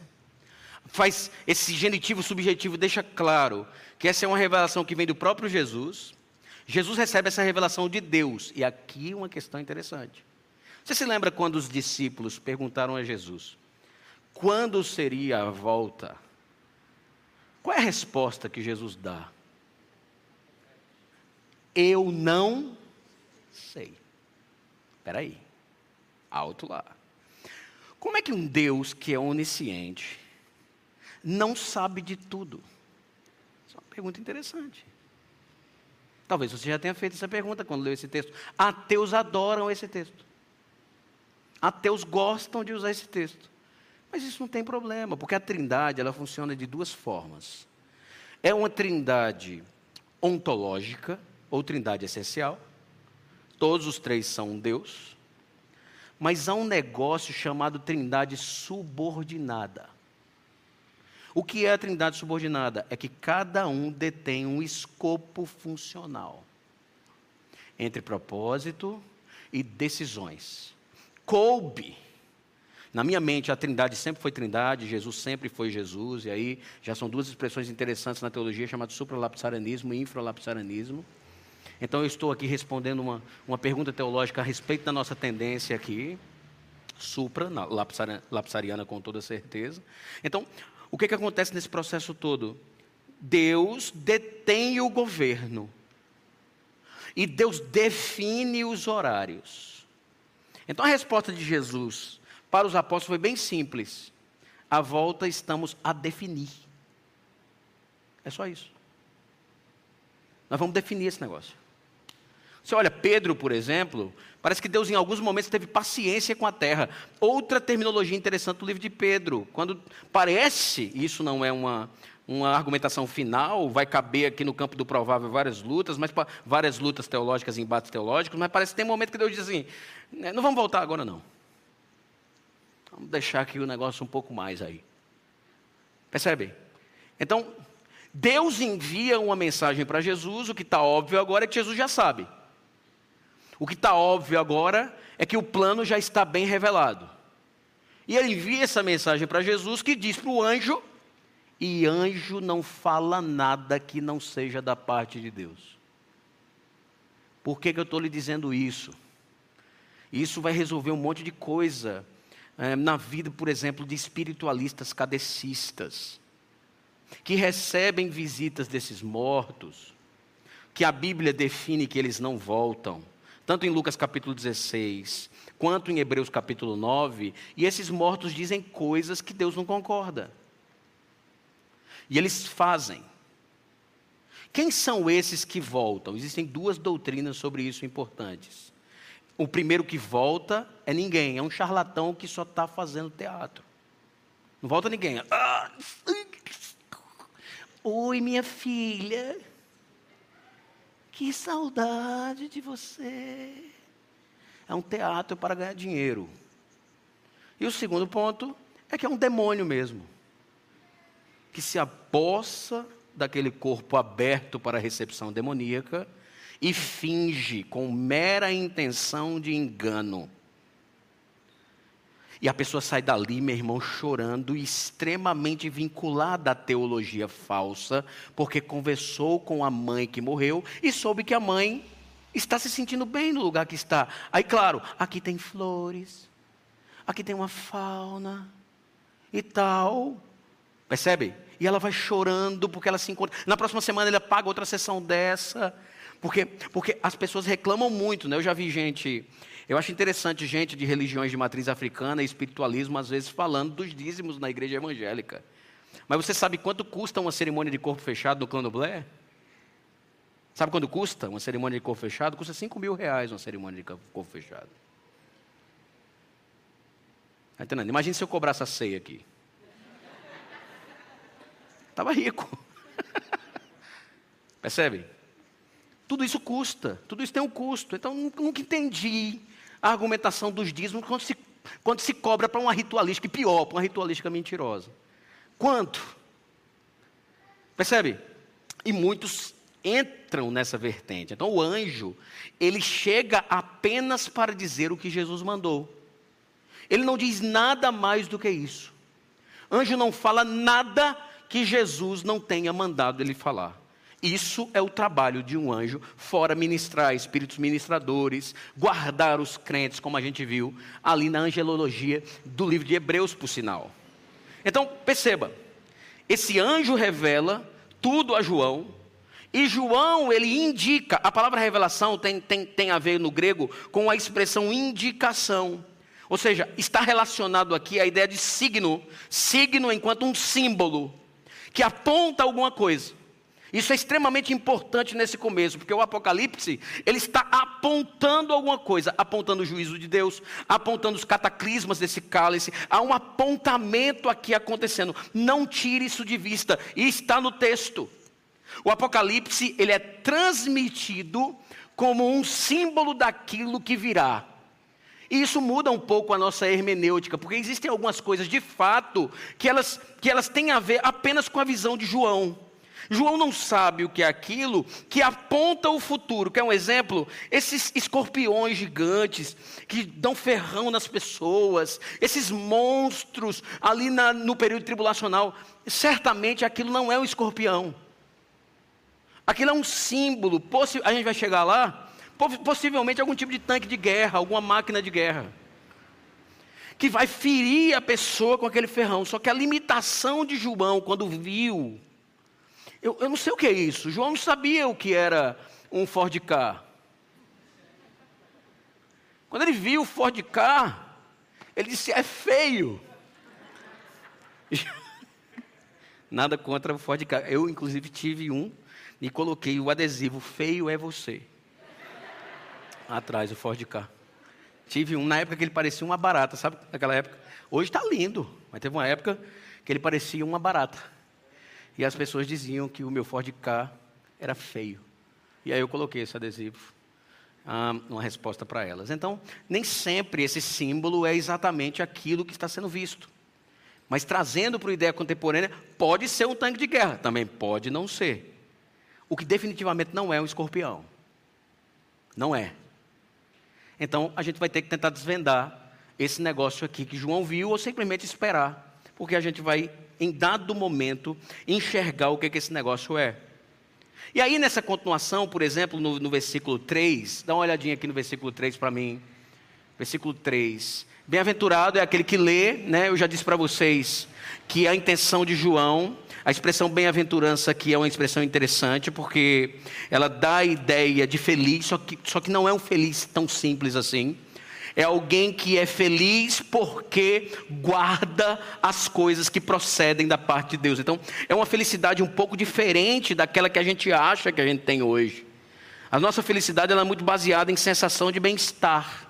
Faz esse genitivo subjetivo deixa claro que essa é uma revelação que vem do próprio Jesus. Jesus recebe essa revelação de Deus. E aqui uma questão interessante. Você se lembra quando os discípulos perguntaram a Jesus: quando seria a volta? Qual é a resposta que Jesus dá? Eu não sei. Espera aí. Alto lá. Como é que um Deus que é onisciente não sabe de tudo? Isso é uma pergunta interessante. Talvez você já tenha feito essa pergunta quando leu esse texto. Ateus adoram esse texto. Ateus gostam de usar esse texto. Mas isso não tem problema, porque a trindade ela funciona de duas formas. É uma trindade ontológica, ou trindade essencial. Todos os três são Deus. Mas há um negócio chamado trindade subordinada. O que é a trindade subordinada? É que cada um detém um escopo funcional entre propósito e decisões. Coube. Na minha mente, a trindade sempre foi trindade, Jesus sempre foi Jesus, e aí já são duas expressões interessantes na teologia, chamadas supralapsarianismo e infralapsarianismo. Então eu estou aqui respondendo uma, uma pergunta teológica a respeito da nossa tendência aqui, supra, lapsariana com toda certeza. Então, o que, que acontece nesse processo todo? Deus detém o governo. E Deus define os horários. Então a resposta de Jesus para os apóstolos foi bem simples. A volta estamos a definir. É só isso. Nós vamos definir esse negócio. Você olha Pedro, por exemplo, parece que Deus em alguns momentos teve paciência com a terra. Outra terminologia interessante do livro de Pedro, quando parece, isso não é uma, uma argumentação final, vai caber aqui no campo do provável várias lutas, mas várias lutas teológicas, embates teológicos, mas parece que tem um momento que Deus diz assim: né, não vamos voltar agora não. Vamos deixar aqui o negócio um pouco mais aí. Percebe? Então, Deus envia uma mensagem para Jesus, o que está óbvio agora é que Jesus já sabe. O que está óbvio agora é que o plano já está bem revelado. E ele envia essa mensagem para Jesus que diz para o anjo, e anjo não fala nada que não seja da parte de Deus. Por que, que eu estou lhe dizendo isso? Isso vai resolver um monte de coisa na vida, por exemplo, de espiritualistas cadecistas, que recebem visitas desses mortos, que a Bíblia define que eles não voltam tanto em Lucas capítulo 16, quanto em Hebreus capítulo 9, e esses mortos dizem coisas que Deus não concorda. E eles fazem. Quem são esses que voltam? Existem duas doutrinas sobre isso importantes. O primeiro que volta é ninguém, é um charlatão que só está fazendo teatro. Não volta ninguém. Ah, Oi, minha filha. Que saudade de você. É um teatro para ganhar dinheiro. E o segundo ponto é que é um demônio mesmo. Que se apossa daquele corpo aberto para a recepção demoníaca e finge com mera intenção de engano e a pessoa sai dali, meu irmão, chorando, extremamente vinculada à teologia falsa, porque conversou com a mãe que morreu e soube que a mãe está se sentindo bem no lugar que está. Aí, claro, aqui tem flores, aqui tem uma fauna e tal. Percebe? E ela vai chorando porque ela se encontra. Na próxima semana ela paga outra sessão dessa. Porque, porque as pessoas reclamam muito, né? Eu já vi gente eu acho interessante gente de religiões de matriz africana e espiritualismo, às vezes, falando dos dízimos na igreja evangélica. Mas você sabe quanto custa uma cerimônia de corpo fechado no Blair? Sabe quanto custa uma cerimônia de corpo fechado? Custa 5 mil reais uma cerimônia de corpo fechado. Tá entendendo? Imagina se eu cobrasse a ceia aqui. Estava rico. Percebe? Tudo isso custa, tudo isso tem um custo. Então, nunca entendi a argumentação dos dízimos quando se, quando se cobra para uma ritualística, pior, para uma ritualística mentirosa. Quanto? Percebe? E muitos entram nessa vertente. Então o anjo, ele chega apenas para dizer o que Jesus mandou. Ele não diz nada mais do que isso. Anjo não fala nada que Jesus não tenha mandado ele falar. Isso é o trabalho de um anjo, fora ministrar espíritos ministradores, guardar os crentes, como a gente viu ali na angelologia do livro de Hebreus, por sinal. Então, perceba, esse anjo revela tudo a João, e João, ele indica, a palavra revelação tem, tem, tem a ver no grego com a expressão indicação. Ou seja, está relacionado aqui a ideia de signo, signo enquanto um símbolo, que aponta alguma coisa. Isso é extremamente importante nesse começo, porque o Apocalipse, ele está apontando alguma coisa, apontando o juízo de Deus, apontando os cataclismas desse cálice, há um apontamento aqui acontecendo. Não tire isso de vista, e está no texto. O Apocalipse, ele é transmitido como um símbolo daquilo que virá. E isso muda um pouco a nossa hermenêutica, porque existem algumas coisas de fato que elas, que elas têm a ver apenas com a visão de João. João não sabe o que é aquilo que aponta o futuro. Quer um exemplo? Esses escorpiões gigantes que dão ferrão nas pessoas, esses monstros ali na, no período tribulacional, certamente aquilo não é um escorpião. Aquilo é um símbolo. A gente vai chegar lá, possivelmente algum tipo de tanque de guerra, alguma máquina de guerra. Que vai ferir a pessoa com aquele ferrão. Só que a limitação de João, quando viu eu, eu não sei o que é isso. João não sabia o que era um Ford Ka. Quando ele viu o Ford Ka, ele disse: é feio. Nada contra o Ford Ka. Eu, inclusive, tive um e coloquei o adesivo: feio é você. Atrás, o Ford Ka. Tive um na época que ele parecia uma barata, sabe? Naquela época. Hoje está lindo, mas teve uma época que ele parecia uma barata. E as pessoas diziam que o meu Ford K era feio. E aí eu coloquei esse adesivo, ah, uma resposta para elas. Então, nem sempre esse símbolo é exatamente aquilo que está sendo visto. Mas trazendo para a ideia contemporânea, pode ser um tanque de guerra, também pode não ser. O que definitivamente não é um escorpião. Não é. Então, a gente vai ter que tentar desvendar esse negócio aqui que João viu ou simplesmente esperar, porque a gente vai em dado momento, enxergar o que, é que esse negócio é. E aí, nessa continuação, por exemplo, no, no versículo 3, dá uma olhadinha aqui no versículo 3 para mim. Versículo 3. Bem-aventurado é aquele que lê, né? Eu já disse para vocês que a intenção de João, a expressão bem-aventurança aqui é uma expressão interessante, porque ela dá a ideia de feliz, só que, só que não é um feliz tão simples assim é alguém que é feliz porque guarda as coisas que procedem da parte de Deus. Então, é uma felicidade um pouco diferente daquela que a gente acha que a gente tem hoje. A nossa felicidade é muito baseada em sensação de bem-estar.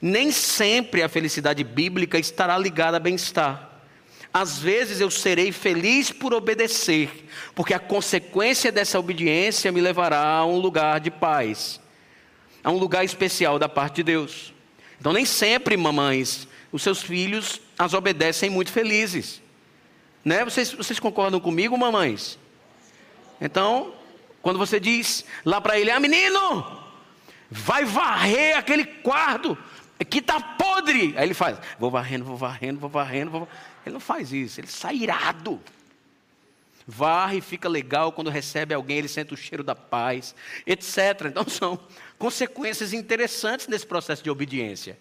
Nem sempre a felicidade bíblica estará ligada a bem-estar. Às vezes eu serei feliz por obedecer, porque a consequência dessa obediência me levará a um lugar de paz, a um lugar especial da parte de Deus. Então, nem sempre, mamães, os seus filhos as obedecem muito felizes. Né? Vocês, vocês concordam comigo, mamães? Então, quando você diz lá para ele, ah, menino, vai varrer aquele quarto que está podre. Aí ele faz, vou varrendo, vou varrendo, vou varrendo. Vou... Ele não faz isso, ele sai irado. Varre, fica legal quando recebe alguém, ele sente o cheiro da paz, etc. Então são consequências interessantes nesse processo de obediência.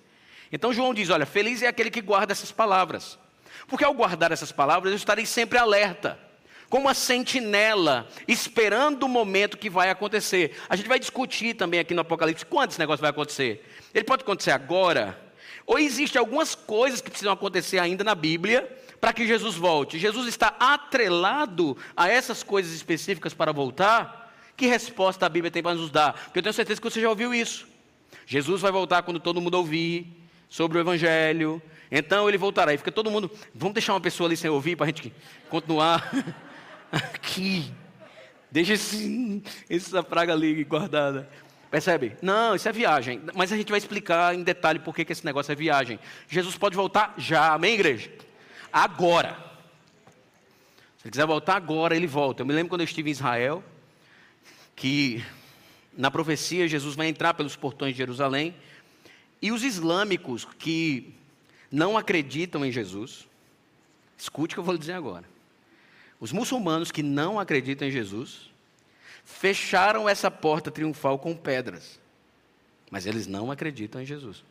Então João diz: olha, feliz é aquele que guarda essas palavras. Porque ao guardar essas palavras, eu estarei sempre alerta, como uma sentinela, esperando o momento que vai acontecer. A gente vai discutir também aqui no Apocalipse quando esse negócio vai acontecer. Ele pode acontecer agora, ou existem algumas coisas que precisam acontecer ainda na Bíblia para que Jesus volte. Jesus está atrelado a essas coisas específicas para voltar? Que resposta a Bíblia tem para nos dar? Porque eu tenho certeza que você já ouviu isso. Jesus vai voltar quando todo mundo ouvir sobre o Evangelho. Então ele voltará. E fica todo mundo. Vamos deixar uma pessoa ali sem ouvir para a gente continuar aqui. Deixa esse, essa praga ali guardada. Percebe? Não, isso é viagem. Mas a gente vai explicar em detalhe por que, esse negócio é viagem. Jesus pode voltar já, amém, igreja? Agora. Se ele quiser voltar agora, ele volta. Eu me lembro quando eu estive em Israel, que na profecia Jesus vai entrar pelos portões de Jerusalém, e os islâmicos que não acreditam em Jesus, escute o que eu vou lhe dizer agora. Os muçulmanos que não acreditam em Jesus, fecharam essa porta triunfal com pedras, mas eles não acreditam em Jesus.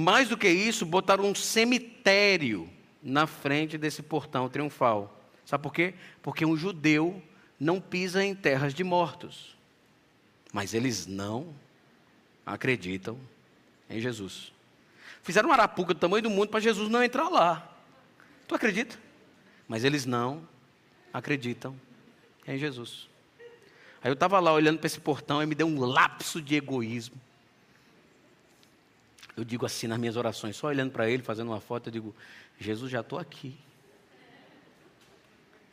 Mais do que isso, botaram um cemitério na frente desse portão triunfal. Sabe por quê? Porque um judeu não pisa em terras de mortos. Mas eles não acreditam em Jesus. Fizeram uma arapuca do tamanho do mundo para Jesus não entrar lá. Tu acredita? Mas eles não acreditam em Jesus. Aí eu estava lá olhando para esse portão e me deu um lapso de egoísmo. Eu digo assim nas minhas orações, só olhando para ele, fazendo uma foto, eu digo: Jesus, já estou aqui.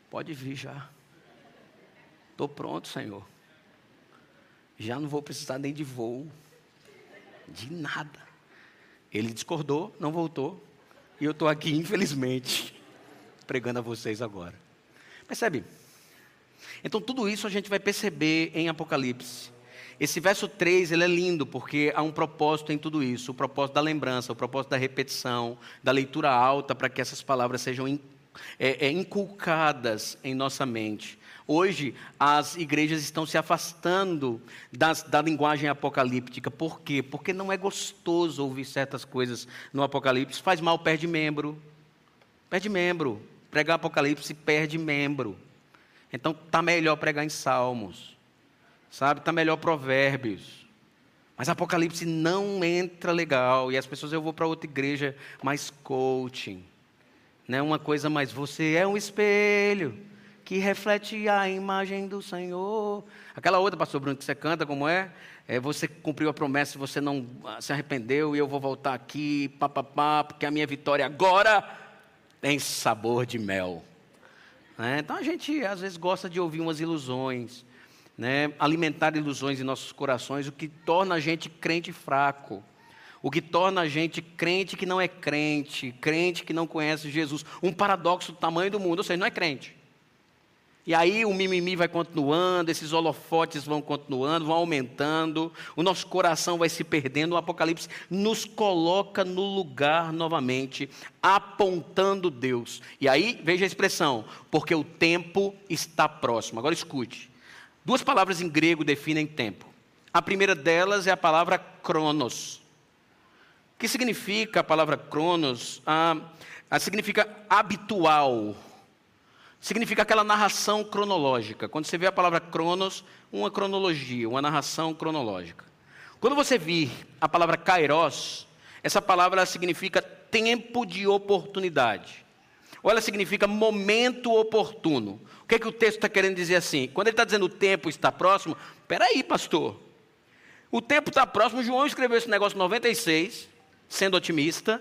Pode vir já. Estou pronto, Senhor. Já não vou precisar nem de voo, de nada. Ele discordou, não voltou, e eu estou aqui, infelizmente, pregando a vocês agora. Percebe? Então, tudo isso a gente vai perceber em Apocalipse. Esse verso 3 ele é lindo porque há um propósito em tudo isso: o propósito da lembrança, o propósito da repetição, da leitura alta, para que essas palavras sejam é, é, inculcadas em nossa mente. Hoje, as igrejas estão se afastando das, da linguagem apocalíptica. Por quê? Porque não é gostoso ouvir certas coisas no Apocalipse. Faz mal, perde membro. Perde membro. Pregar Apocalipse perde membro. Então, está melhor pregar em Salmos. Sabe? Está melhor Provérbios. Mas Apocalipse não entra legal. E as pessoas, eu vou para outra igreja mais coaching. Né? Uma coisa mais, você é um espelho que reflete a imagem do Senhor. Aquela outra, pastor Bruno, que você canta, como é? é você cumpriu a promessa, você não ah, se arrependeu e eu vou voltar aqui, papapá, porque a minha vitória agora tem sabor de mel. Né? Então a gente às vezes gosta de ouvir umas ilusões, né? alimentar ilusões em nossos corações, o que torna a gente crente fraco. O que torna a gente crente que não é crente, crente que não conhece Jesus. Um paradoxo do tamanho do mundo, ou seja, não é crente. E aí o mimimi vai continuando, esses holofotes vão continuando, vão aumentando, o nosso coração vai se perdendo. O Apocalipse nos coloca no lugar novamente, apontando Deus. E aí, veja a expressão, porque o tempo está próximo. Agora escute. Duas palavras em grego definem tempo. A primeira delas é a palavra cronos. O que significa a palavra cronos? Ah, ah significa habitual significa aquela narração cronológica. Quando você vê a palavra cronos, uma cronologia, uma narração cronológica. Quando você vir a palavra kairos, essa palavra significa tempo de oportunidade. Ou ela significa momento oportuno. O que, é que o texto está querendo dizer assim? Quando ele está dizendo o tempo está próximo, peraí, pastor. O tempo está próximo, João escreveu esse negócio em 96, sendo otimista.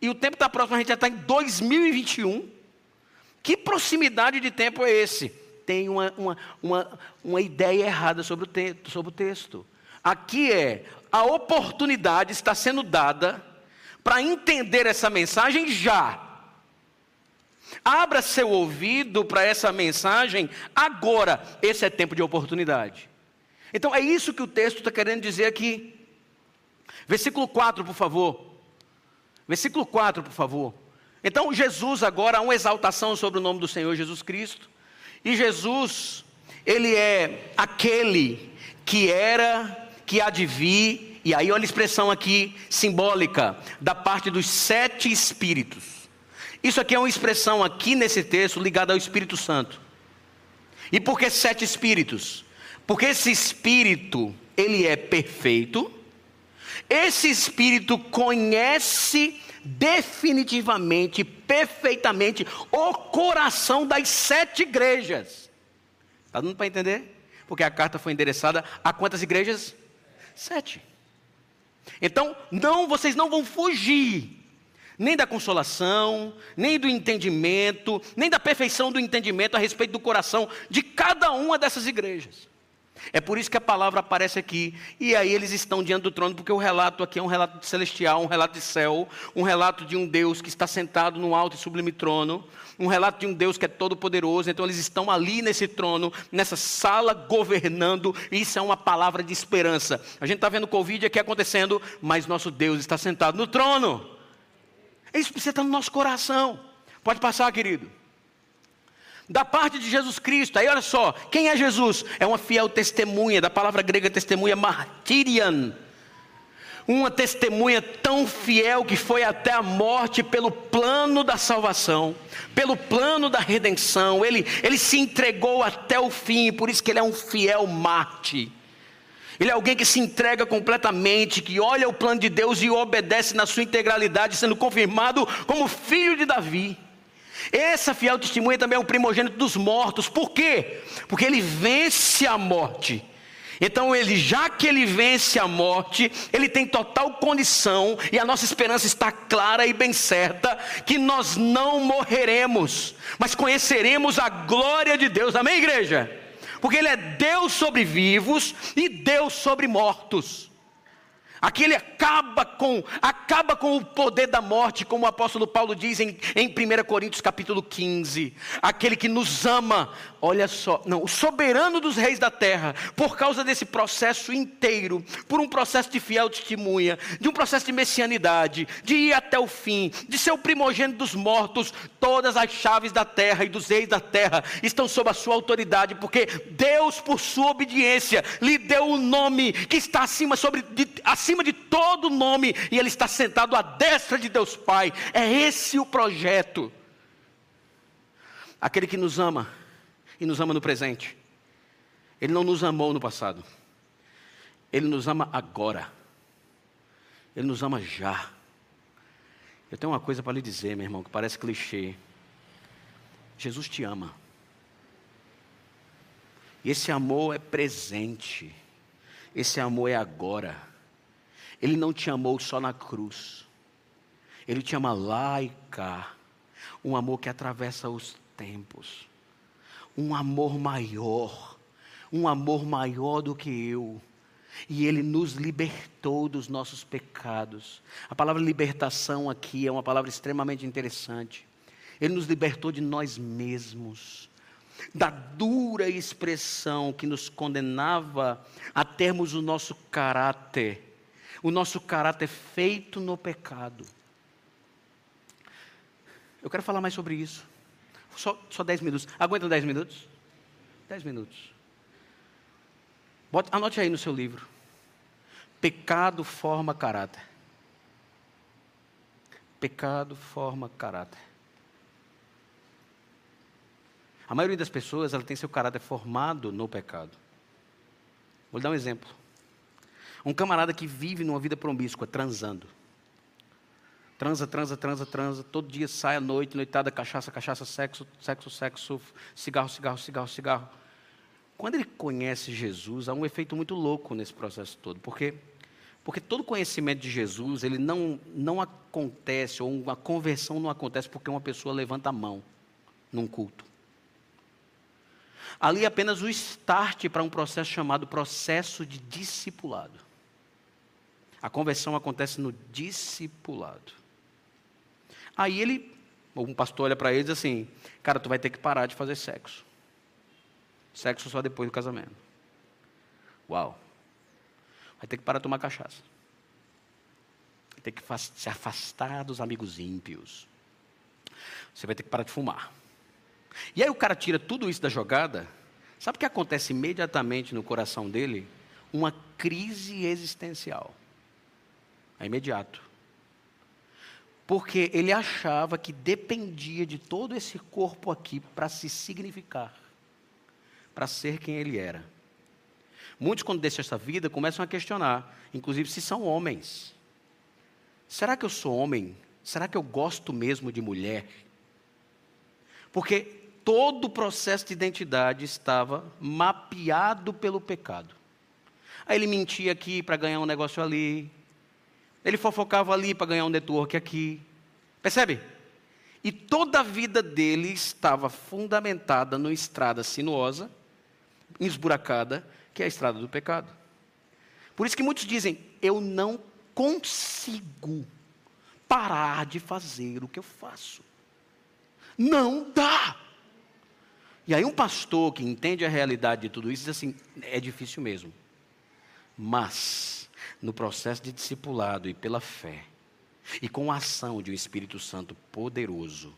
E o tempo está próximo, a gente já está em 2021. Que proximidade de tempo é esse? Tem uma, uma, uma, uma ideia errada sobre o, te, sobre o texto. Aqui é a oportunidade está sendo dada para entender essa mensagem já. Abra seu ouvido para essa mensagem agora. Esse é tempo de oportunidade. Então é isso que o texto está querendo dizer aqui. Versículo 4, por favor. Versículo 4, por favor. Então, Jesus agora há uma exaltação sobre o nome do Senhor Jesus Cristo. E Jesus, ele é aquele que era, que há de vir, e aí olha a expressão aqui simbólica, da parte dos sete espíritos. Isso aqui é uma expressão aqui nesse texto ligada ao Espírito Santo. E por que sete espíritos? Porque esse espírito, ele é perfeito. Esse espírito conhece definitivamente, perfeitamente, o coração das sete igrejas. Está dando para entender? Porque a carta foi endereçada a quantas igrejas? Sete. Então, não, vocês não vão fugir nem da consolação, nem do entendimento, nem da perfeição do entendimento a respeito do coração de cada uma dessas igrejas. É por isso que a palavra aparece aqui. E aí eles estão diante do trono, porque o relato aqui é um relato celestial, um relato de céu, um relato de um Deus que está sentado no alto e sublime trono, um relato de um Deus que é todo poderoso. Então eles estão ali nesse trono, nessa sala governando. E isso é uma palavra de esperança. A gente está vendo o Covid aqui acontecendo, mas nosso Deus está sentado no trono. Isso precisa estar no nosso coração. Pode passar, querido da parte de Jesus Cristo. Aí olha só, quem é Jesus? É uma fiel testemunha, da palavra grega testemunha, martirian. Uma testemunha tão fiel que foi até a morte pelo plano da salvação, pelo plano da redenção. Ele, ele se entregou até o fim, por isso que ele é um fiel mártir. Ele é alguém que se entrega completamente, que olha o plano de Deus e obedece na sua integralidade, sendo confirmado como filho de Davi. Essa fiel testemunha também é o primogênito dos mortos. Por quê? Porque ele vence a morte. Então ele, já que ele vence a morte, ele tem total condição e a nossa esperança está clara e bem certa que nós não morreremos, mas conheceremos a glória de Deus. Amém, igreja? Porque ele é Deus sobre vivos e Deus sobre mortos. Aqui ele acaba com, acaba com o poder da morte, como o apóstolo Paulo diz em, em 1 Coríntios capítulo 15. Aquele que nos ama, olha só, não, o soberano dos reis da terra, por causa desse processo inteiro, por um processo de fiel testemunha, de um processo de messianidade, de ir até o fim, de ser o primogênito dos mortos, todas as chaves da terra e dos reis da terra estão sob a sua autoridade, porque Deus, por sua obediência, lhe deu o um nome que está acima, sobre, de, acima de todo nome, e ele está sentado à destra de Deus Pai. É esse o projeto. Aquele que nos ama e nos ama no presente. Ele não nos amou no passado. Ele nos ama agora. Ele nos ama já. Eu tenho uma coisa para lhe dizer, meu irmão, que parece clichê. Jesus te ama. E esse amor é presente. Esse amor é agora. Ele não te amou só na cruz. Ele te ama lá e cá. Um amor que atravessa os tempos um amor maior, um amor maior do que eu. E Ele nos libertou dos nossos pecados. A palavra libertação aqui é uma palavra extremamente interessante. Ele nos libertou de nós mesmos, da dura expressão que nos condenava a termos o nosso caráter, o nosso caráter feito no pecado. Eu quero falar mais sobre isso. Só, só 10 minutos. Aguenta 10 minutos? 10 minutos. Bote, anote aí no seu livro. Pecado forma caráter. Pecado forma caráter. A maioria das pessoas ela tem seu caráter formado no pecado. Vou dar um exemplo. Um camarada que vive numa vida promíscua, transando. Transa, transa, transa, transa. Todo dia sai à noite, noitada, cachaça, cachaça, sexo, sexo, sexo, cigarro, cigarro, cigarro, cigarro. Quando ele conhece Jesus, há um efeito muito louco nesse processo todo. Por quê? Porque todo conhecimento de Jesus, ele não, não acontece, ou uma conversão não acontece porque uma pessoa levanta a mão num culto. Ali é apenas o start para um processo chamado processo de discipulado. A conversão acontece no discipulado. Aí ele, um pastor olha para ele e diz assim: Cara, tu vai ter que parar de fazer sexo. Sexo só depois do casamento. Uau. Vai ter que parar de tomar cachaça. Vai ter que se afastar dos amigos ímpios. Você vai ter que parar de fumar. E aí o cara tira tudo isso da jogada. Sabe o que acontece imediatamente no coração dele? Uma crise existencial. É imediato porque ele achava que dependia de todo esse corpo aqui para se significar, para ser quem ele era. Muitos, quando deixam essa vida, começam a questionar, inclusive se são homens. Será que eu sou homem? Será que eu gosto mesmo de mulher? Porque todo o processo de identidade estava mapeado pelo pecado. Aí ele mentia aqui para ganhar um negócio ali, ele fofocava ali para ganhar um network aqui. Percebe? E toda a vida dele estava fundamentada numa estrada sinuosa, esburacada, que é a estrada do pecado. Por isso que muitos dizem: eu não consigo parar de fazer o que eu faço. Não dá. E aí um pastor que entende a realidade de tudo isso diz assim: é difícil mesmo. Mas no processo de discipulado e pela fé, e com a ação de um Espírito Santo poderoso,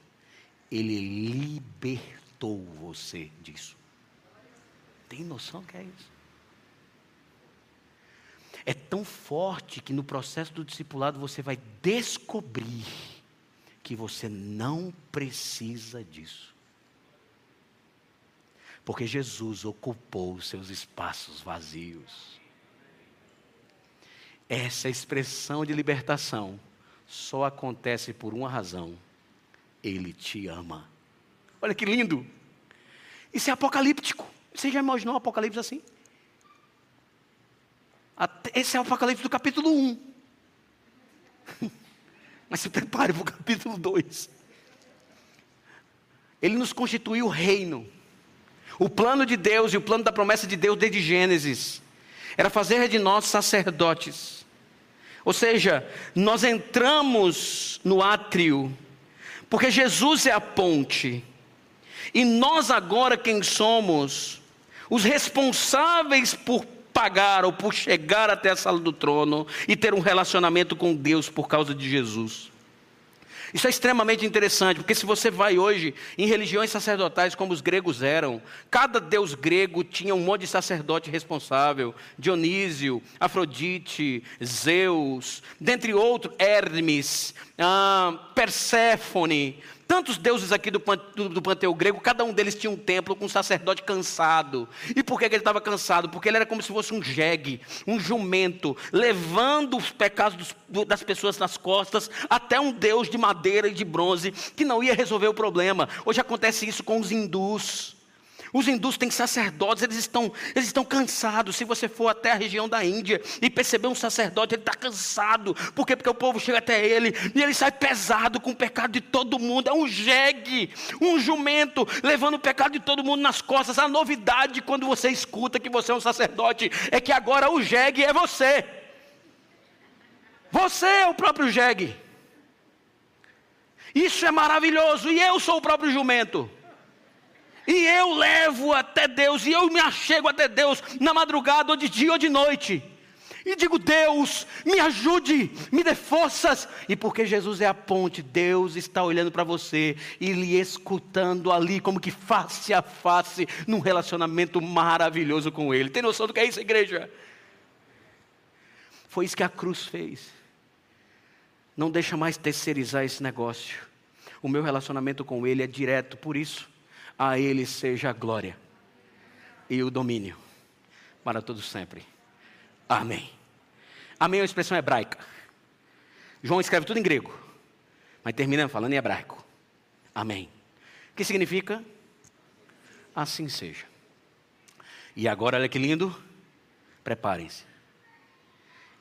ele libertou você disso. Tem noção que é isso? É tão forte que no processo do discipulado você vai descobrir que você não precisa disso. Porque Jesus ocupou os seus espaços vazios. Essa expressão de libertação só acontece por uma razão: Ele te ama. Olha que lindo. Isso é apocalíptico. Você já imaginou o Apocalipse assim? Esse é o Apocalipse do capítulo 1. Mas se prepare para o capítulo 2. Ele nos constituiu o reino. O plano de Deus e o plano da promessa de Deus desde Gênesis era fazer de nós sacerdotes. Ou seja, nós entramos no átrio, porque Jesus é a ponte. E nós agora quem somos? Os responsáveis por pagar ou por chegar até a sala do trono e ter um relacionamento com Deus por causa de Jesus. Isso é extremamente interessante, porque se você vai hoje em religiões sacerdotais como os gregos eram, cada deus grego tinha um monte de sacerdote responsável: Dionísio, Afrodite, Zeus, dentre outros, Hermes, ah, Perséfone, Tantos deuses aqui do, do, panteão grego, cada um deles tinha um templo com um sacerdote cansado. E por que, que ele estava cansado? Porque ele era como se fosse um jegue, um jumento, levando os pecados dos, das pessoas nas costas até um deus de madeira e de bronze que não ia resolver o problema. Hoje acontece isso com os hindus. Os hindus têm sacerdotes, eles estão, eles estão cansados. Se você for até a região da Índia e perceber um sacerdote, ele está cansado. Por quê? Porque o povo chega até ele e ele sai pesado com o pecado de todo mundo. É um jegue, um jumento, levando o pecado de todo mundo nas costas. A novidade quando você escuta que você é um sacerdote é que agora o jegue é você. Você é o próprio jegue. Isso é maravilhoso. E eu sou o próprio jumento. E eu levo até Deus, e eu me achego até Deus na madrugada, ou de dia ou de noite. E digo, Deus, me ajude, me dê forças. E porque Jesus é a ponte, Deus está olhando para você e lhe escutando ali, como que face a face, num relacionamento maravilhoso com Ele. Tem noção do que é isso, igreja? Foi isso que a cruz fez. Não deixa mais terceirizar esse negócio. O meu relacionamento com Ele é direto, por isso a Ele seja a glória e o domínio para todos sempre. Amém. Amém é uma expressão hebraica. João escreve tudo em grego, mas termina falando em hebraico. Amém. O que significa? Assim seja. E agora, olha que lindo. Preparem-se.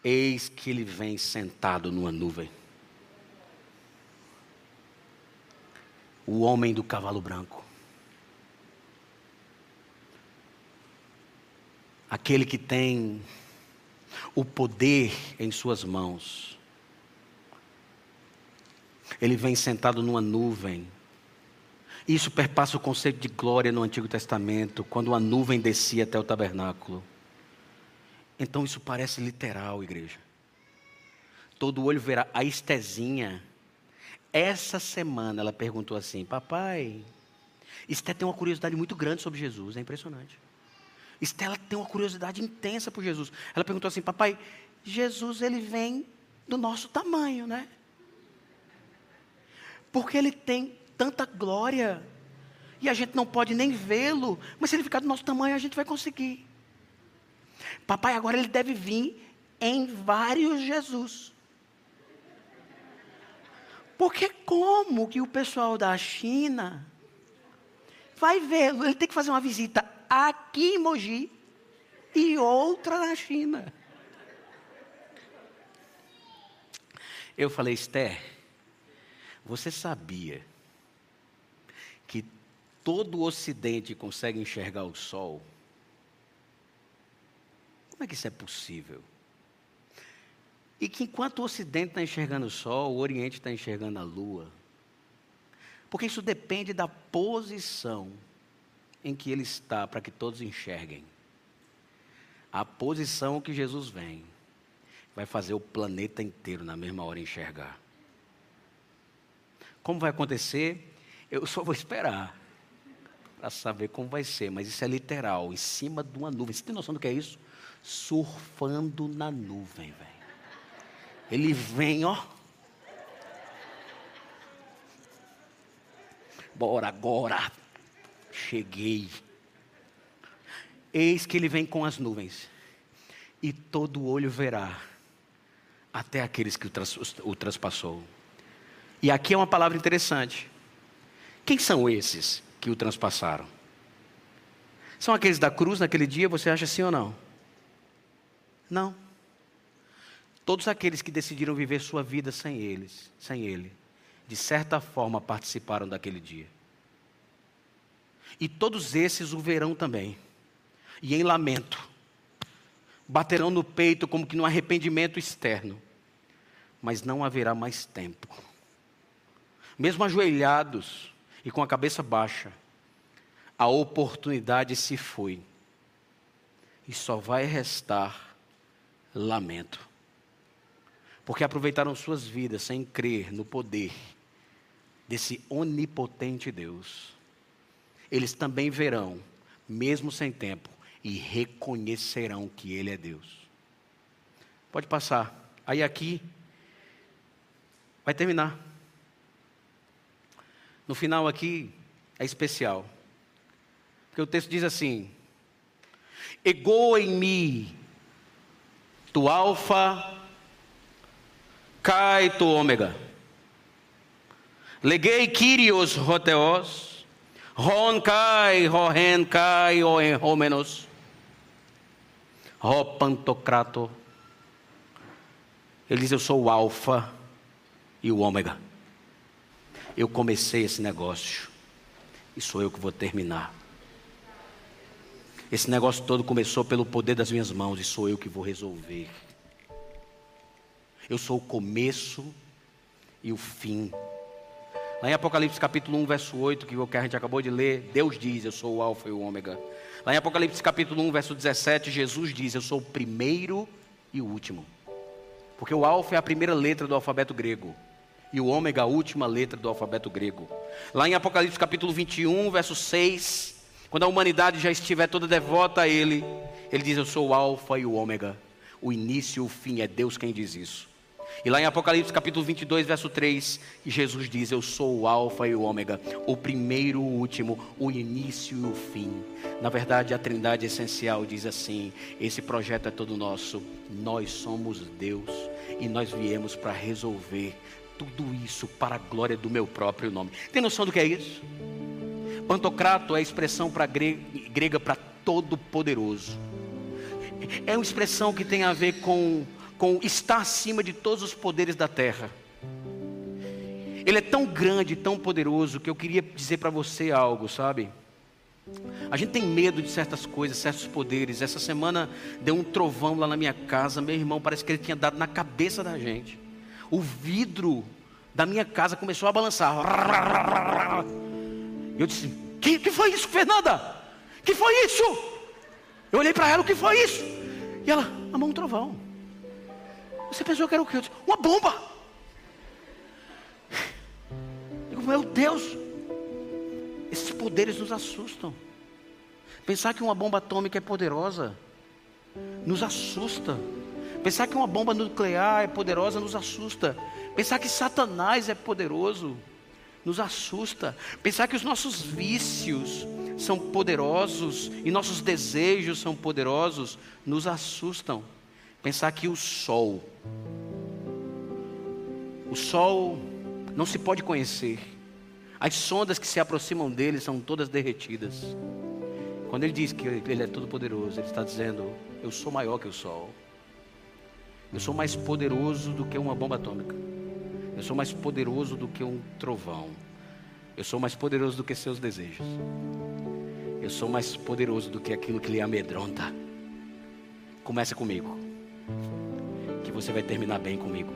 Eis que ele vem sentado numa nuvem. O homem do cavalo branco. Aquele que tem o poder em suas mãos. Ele vem sentado numa nuvem. Isso perpassa o conceito de glória no Antigo Testamento, quando a nuvem descia até o tabernáculo. Então isso parece literal, igreja. Todo olho verá. A Estezinha, essa semana, ela perguntou assim: Papai, Esté tem uma curiosidade muito grande sobre Jesus, é impressionante. Estela tem uma curiosidade intensa por Jesus. Ela perguntou assim: Papai, Jesus ele vem do nosso tamanho, né? Porque ele tem tanta glória e a gente não pode nem vê-lo, mas se ele ficar do nosso tamanho, a gente vai conseguir. Papai, agora ele deve vir em vários Jesus. Porque como que o pessoal da China vai vê-lo? Ele tem que fazer uma visita aqui em Mogi e outra na China. Eu falei, Esther, você sabia que todo o Ocidente consegue enxergar o Sol? Como é que isso é possível? E que enquanto o Ocidente está enxergando o Sol, o Oriente está enxergando a Lua. Porque isso depende da posição em que ele está para que todos enxerguem. A posição que Jesus vem vai fazer o planeta inteiro na mesma hora enxergar. Como vai acontecer? Eu só vou esperar para saber como vai ser, mas isso é literal, em cima de uma nuvem. Você tem noção do que é isso? Surfando na nuvem, velho. Ele vem, ó. Bora agora. Cheguei. Eis que ele vem com as nuvens, e todo olho verá, até aqueles que o, tras, o transpassou. E aqui é uma palavra interessante. Quem são esses que o transpassaram. São aqueles da cruz naquele dia, você acha sim ou não? Não. Todos aqueles que decidiram viver sua vida sem eles, sem ele, de certa forma participaram daquele dia. E todos esses o verão também. E em lamento, baterão no peito como que num arrependimento externo. Mas não haverá mais tempo. Mesmo ajoelhados e com a cabeça baixa, a oportunidade se foi. E só vai restar lamento. Porque aproveitaram suas vidas sem crer no poder desse onipotente Deus. Eles também verão, mesmo sem tempo, e reconhecerão que Ele é Deus. Pode passar. Aí aqui vai terminar. No final aqui é especial. Porque o texto diz assim: Ego em mim, tu alfa, cai tu ômega. Leguei Kyrios roteos, ron kai, rohen kai, oen homenos, ro pantocrato. Ele diz: Eu sou o alfa e o ômega. Eu comecei esse negócio e sou eu que vou terminar. Esse negócio todo começou pelo poder das minhas mãos e sou eu que vou resolver. Eu sou o começo e o fim. Lá em Apocalipse capítulo 1, verso 8, que a gente acabou de ler, Deus diz: Eu sou o Alfa e o Ômega. Lá em Apocalipse capítulo 1, verso 17, Jesus diz: Eu sou o primeiro e o último. Porque o Alfa é a primeira letra do alfabeto grego e o ômega, a última letra do alfabeto grego. Lá em Apocalipse capítulo 21, verso 6, quando a humanidade já estiver toda devota a Ele, Ele diz: Eu sou o Alfa e o Ômega, o início e o fim, é Deus quem diz isso. E lá em Apocalipse capítulo 22, verso 3, Jesus diz: Eu sou o Alfa e o Ômega, o primeiro e o último, o início e o fim. Na verdade, a Trindade essencial diz assim: Esse projeto é todo nosso, nós somos Deus e nós viemos para resolver tudo isso para a glória do meu próprio nome. Tem noção do que é isso? Pantocrato é a expressão para grega para todo poderoso. É uma expressão que tem a ver com, com estar acima de todos os poderes da terra. Ele é tão grande, tão poderoso, que eu queria dizer para você algo, sabe? A gente tem medo de certas coisas, certos poderes. Essa semana deu um trovão lá na minha casa, meu irmão, parece que ele tinha dado na cabeça da gente o vidro da minha casa começou a balançar. Eu disse: Que, que foi isso, Fernanda? Que foi isso? Eu olhei para ela: O que foi isso? E ela: A mão trovão. Você pensou que era o quê? Eu disse, Uma bomba. Eu digo: Meu Deus, esses poderes nos assustam. Pensar que uma bomba atômica é poderosa nos assusta. Pensar que uma bomba nuclear é poderosa nos assusta. Pensar que Satanás é poderoso nos assusta. Pensar que os nossos vícios são poderosos e nossos desejos são poderosos nos assustam. Pensar que o sol, o sol não se pode conhecer. As sondas que se aproximam dele são todas derretidas. Quando ele diz que ele é todo poderoso, ele está dizendo: Eu sou maior que o sol. Eu sou mais poderoso do que uma bomba atômica. Eu sou mais poderoso do que um trovão. Eu sou mais poderoso do que seus desejos. Eu sou mais poderoso do que aquilo que lhe amedronta. Começa comigo. Você vai terminar bem comigo.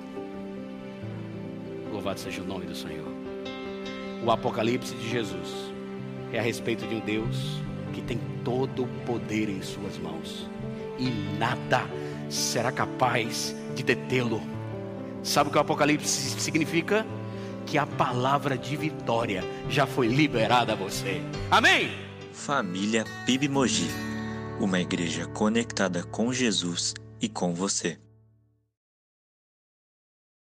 Louvado seja o nome do Senhor. O Apocalipse de Jesus é a respeito de um Deus que tem todo o poder em suas mãos. E nada será capaz de detê-lo. Sabe o que o Apocalipse significa? Que a palavra de vitória já foi liberada a você. Amém? Família PIB Mogi, uma igreja conectada com Jesus e com você.